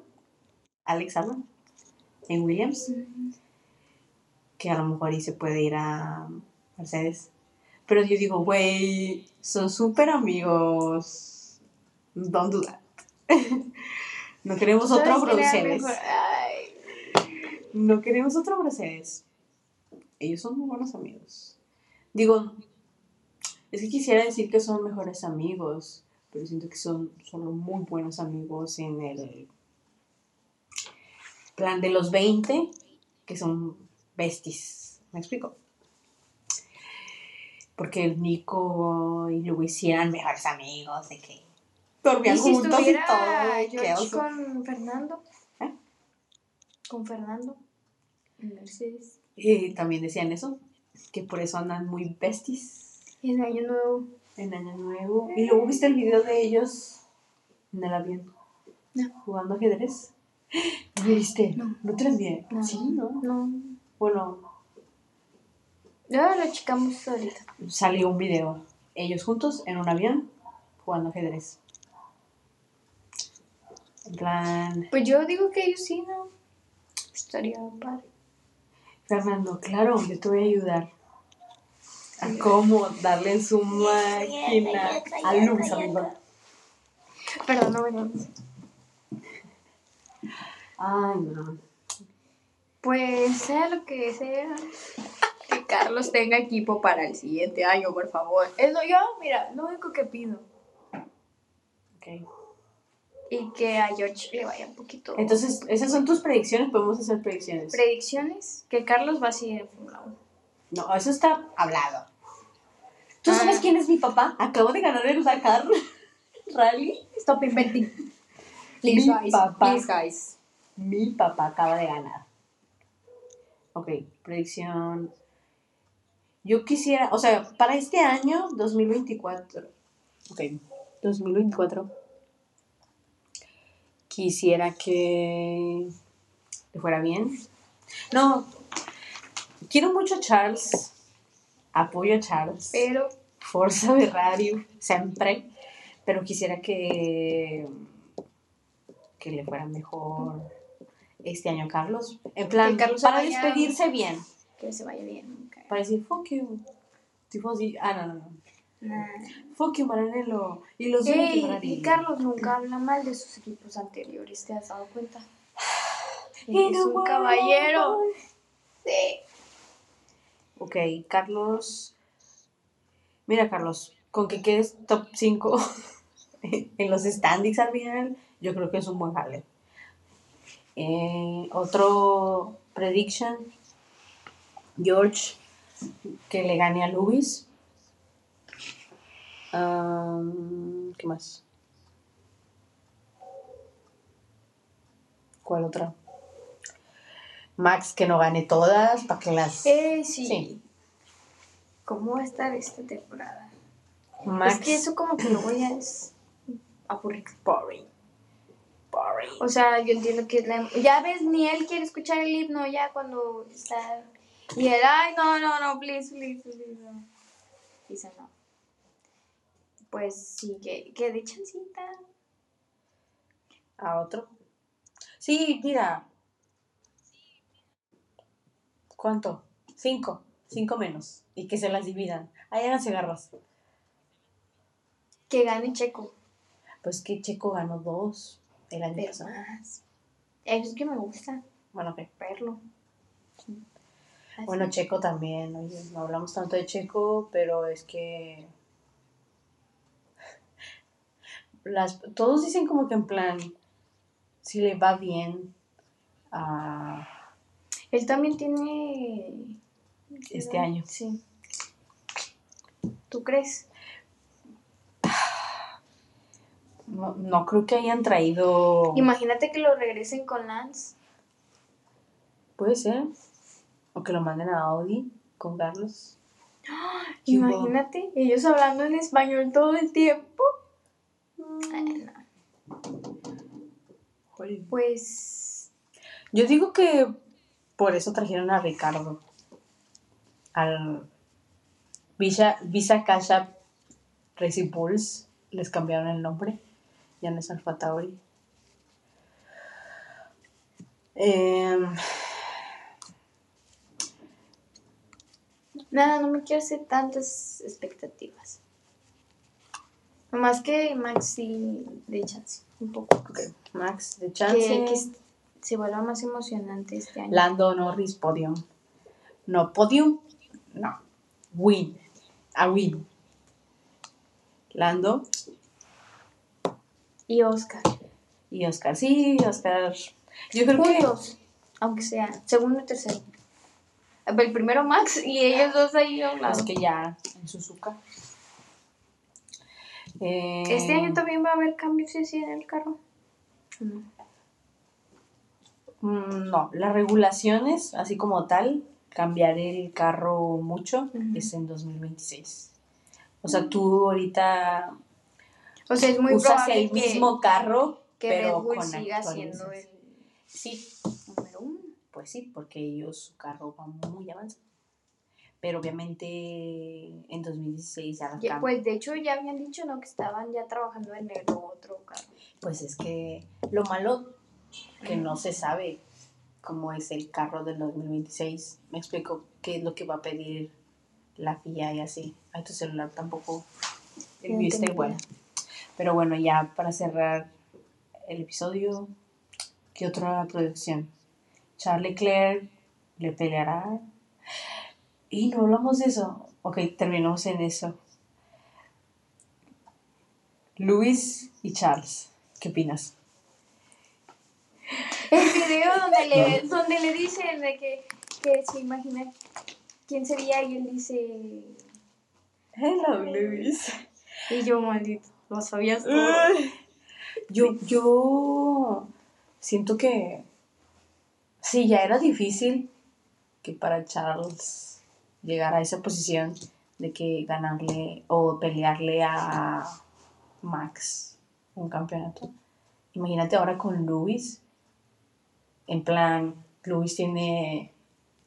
Alex Albon, en Williams, que a lo mejor ahí se puede ir a Mercedes. Pero yo digo, güey, son súper amigos. Don't do that. no queremos otro ¿Sabes quién era Mercedes. No queremos otro Mercedes. Ellos son muy buenos amigos. Digo, es que quisiera decir que son mejores amigos, pero siento que son solo muy buenos amigos en el plan de los 20, que son besties. ¿Me explico? Porque el Nico y Luis eran mejores amigos, de que dormían ¿Y si juntos y todo. George con Fernando? ¿Eh? Con Fernando. Mercedes. Y también decían eso, que por eso andan muy besties. En Año Nuevo. en Año Nuevo. Y luego viste el video de ellos en el avión No. jugando ajedrez. ¿No lo viste? No. ¿No te lo envié? No. Sí, ¿no? No. Bueno, Ya lo checamos ahorita. salió un video. Ellos juntos en un avión jugando ajedrez. En plan, Pues yo digo que ellos sí, ¿no? Estaría padre. Fernando, claro, yo te voy a ayudar. A cómo darle en su máquina a Luz, amigo. Perdón, no venimos. Ay, no. Pues sea lo que sea. Que Carlos tenga equipo para el siguiente año, por favor. Es lo yo, mira, lo único que pido. Ok. Y que a George le vaya un poquito. Entonces, esas son tus predicciones. Podemos hacer predicciones. Predicciones: que Carlos va a seguir en Fórmula 1. No, eso está hablado. ¿Tú Ah. sabes quién es mi papá? Acabo de ganar el Dakar Rally. Stop inventing. Mi Please, guys. papá. Please, guys. Mi papá acaba de ganar. Ok, predicción. Yo quisiera, o sea, para este año 2024. Ok, 2024. Quisiera que le fuera bien. No, quiero mucho a Charles. Apoyo a Charles. Pero. Forza Ferrari, siempre. Pero quisiera que. que le fuera mejor este año Carlos. En plan, Carlos para vaya- despedirse bien. Que se vaya bien. ok. Para decir, fuck you. Tipo así. Ah, no, no, no. Nah. Fuck you, Maranello. Y los Ey, Ferrari. y Carlos nunca habla mal de sus equipos anteriores, ¿te has dado cuenta? Y es un caballero. Sí. Ok, Carlos. Mira, Carlos, con que quedes top 5 en los standings al final, yo creo que es un buen jale. Eh, otro prediction: George que le gane a Lewis. Am, ¿Qué más? ¿Cuál otra? Max que no gane todas para que las. Eh, sí. Sí. ¿Cómo va a estar esta temporada? Max. Es que eso como que luego ya es aburrido. boring. Boring. O sea, yo entiendo que es la... Ya ves, ni él quiere escuchar el himno ya cuando está... Y él, ay, no, no, no, please, please, please, no. Dice no. Pues sí, que, que de chancita. A otro. Sí, mira. ¿Cuánto? Cinco. Cinco menos. Y que se las dividan. Ahí háganse garras. Que gane Checo. Pues que Checo ganó dos el pasado. más. Es que me gusta Bueno, verlo. Así. Bueno, Checo también. Oye, no hablamos tanto de Checo, pero es que. Las, todos dicen como que en plan. Si le va bien a Él también tiene... este año. Sí. ¿Tú crees? No, no creo que hayan traído. Imagínate que lo regresen con Lance. Puede ser. O que lo manden a Audi con Carlos. ¿Qué hubo? Imagínate, ellos hablando en español todo el tiempo. Ay, no. Pues Yo digo que por eso trajeron a Ricardo. Al Visa, Visa Cash App Racing Bulls. Les cambiaron el nombre. Ya no es Alfa Tauri. Em, nada, no me quiero hacer tantas expectativas. Nomás que Max sí de chance, un poco. Max de Que, chance. que se vuelva más emocionante este año. Lando Norris podium. No, podium. No. Win. A win. Lando Y Oscar. y Oscar. Sí, Oscar. Yo creo que. Juntos, aunque sea segundo y tercero. El primero Max y ellos dos ahí a un lado. Es que ya en Suzuka. Eh, Este año también va a haber cambios así en el carro. No. mm, No, las regulaciones, así como tal, cambiar el carro mucho Ujú. es en 2026. O sea, tú ahorita O sea, es muy usas probable el que, mismo carro, que pero Red Bull con siga siendo el. Sí, número uno. Pues sí, porque ellos su carro va muy avanzado. Pero obviamente en 2016 ya pues de hecho ya habían dicho no que estaban ya trabajando en el otro carro. Pues es que lo malo que no se sabe cómo es el carro del 2026. Me explico qué es lo que va a pedir la FIA y así. Ay, tu celular tampoco. El Entendí. igual. Pero bueno, ya para cerrar el episodio, ¿qué otra producción? Charlie Leclerc le peleará. Y no hablamos de eso. Ok, terminamos en eso. Luis y Charles, ¿qué opinas? El video donde le, donde le dicen de que, que se imagina quién sería y él dice Hello, Luis. y yo maldito, lo sabías todo. Yo, yo siento que sí, ya era difícil que para Charles llegar a esa posición de que ganarle o pelearle a Max un campeonato. Imagínate ahora con Luis. En plan, Luis tiene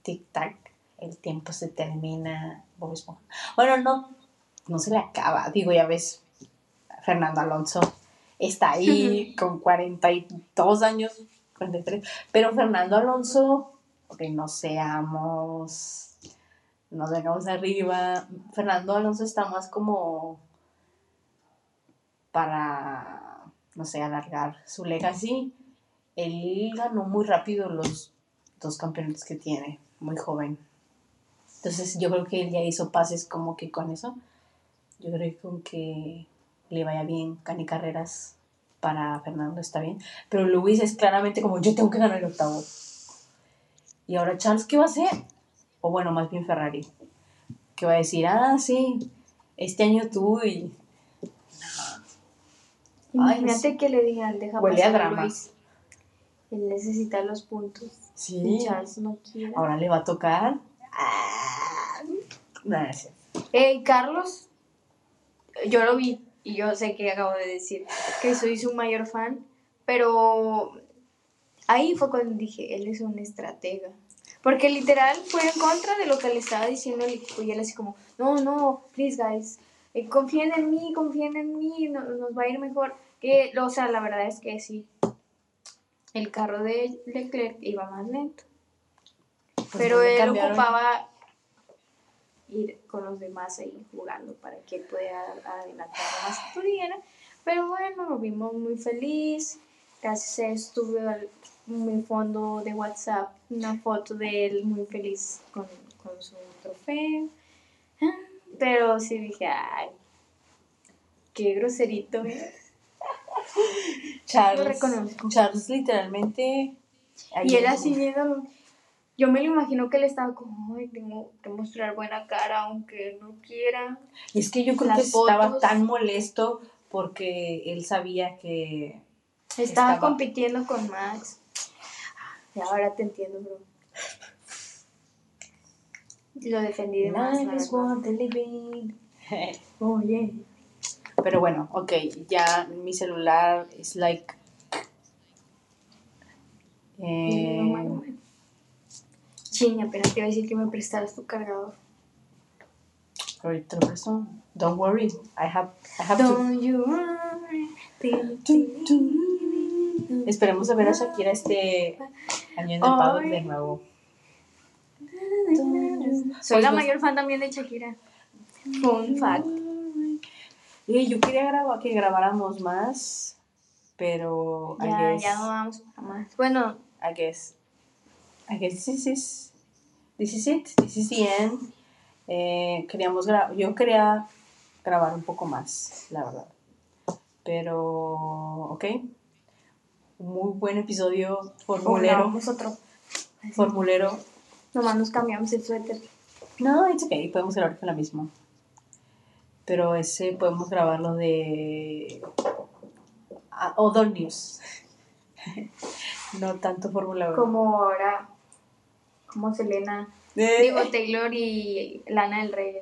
tic-tac, el tiempo se termina. Bob Esponja. Bueno, no, no se le acaba. Digo, ya ves, Fernando Alonso está ahí con 42 años, 43. Pero Fernando Alonso, ok, no seamos, nos vengamos arriba. Fernando Alonso está más como para, no sé, alargar su legacy. Él ganó muy rápido los dos campeonatos que tiene, muy joven. Entonces yo creo que él ya hizo pases como que con eso. Yo creo que con que le vaya bien, gane carreras para Fernando está bien. Pero Luis es claramente como yo tengo que ganar el octavo. Y ahora Charles, ¿qué va a hacer? O bueno, más bien Ferrari. Que va a decir, ah, sí, este año tú y... Imagínate que le digan, deja Huele a pasar drama. Luis. Él necesita los puntos. Sí. Y Charles no quiere. Ahora le va a tocar. Ah, cierto. Hey, Carlos, yo lo vi y yo sé que acabo de decir que soy su mayor fan, pero ahí fue cuando dije, él es un estratega. Porque literal fue en contra de lo que le estaba diciendo el equipo y él así como, no, no, please guys, eh, confíen en mí, confíen en mí, no- nos va a ir mejor. Que, o sea, la verdad es que sí, el carro de Leclerc iba más lento. Pues Pero él ocupaba ir con los demás ahí jugando para que él pudiera adelantar más que pudiera. Pero bueno, lo vimos muy feliz. Gracias a eso tuve en mi fondo de WhatsApp una foto de él muy feliz con, con su trofeo. Pero sí dije, ay, qué groserito. ¿eh? Charles, Lo reconozco. Charles literalmente. Y él así viendo, yo me lo imagino que él estaba como, ay, tengo que mostrar buena cara aunque no quiera. Y es que yo creo Las que estaba fotos. tan molesto porque él sabía que. Estaba, Estaba- compitiendo con Max. Y ahora te entiendo, bro. Lo defendí de living. Oye. Pero bueno, ok, ya mi celular es like. Eh, Ching, apenas te iba a decir que me prestaras tu cargador. ahorita lo presto. Don't worry, I have, I have to. Don't you worry. Esperemos a ver a Shakira este año en el paddock de nuevo. Soy la mayor fan también de Shakira. Fun fact. Y yo quería grabar, que grabáramos más, pero I Ya, guess, ya no vamos para más. Bueno, I guess, I guess this is, this is it, this is the end. Eh, queríamos yo quería grabar un poco más, la verdad. Pero, ok. Muy buen episodio formulero. grabamos otro. Formulero. Nomás nos cambiamos el suéter. No, it's okay, podemos grabar con la misma. Pero ese podemos grabarlo de ah, Other News. no tanto Fórmula 1. Como ahora, como Selena, Eh, digo Taylor y Lana del Rey,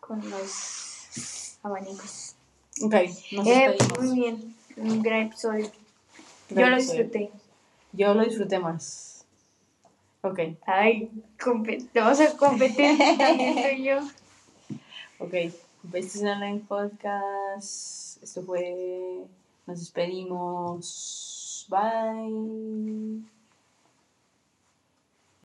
con los abanicos. ok, nos Eh, muy bien, un gran episodio. Gran Yo lo episodio. disfruté. Yo lo disfruté más. Ok, Ay, compe- vamos a competir también tú y yo. ok. Besties Online Podcast. Esto fue. Nos despedimos. Bye.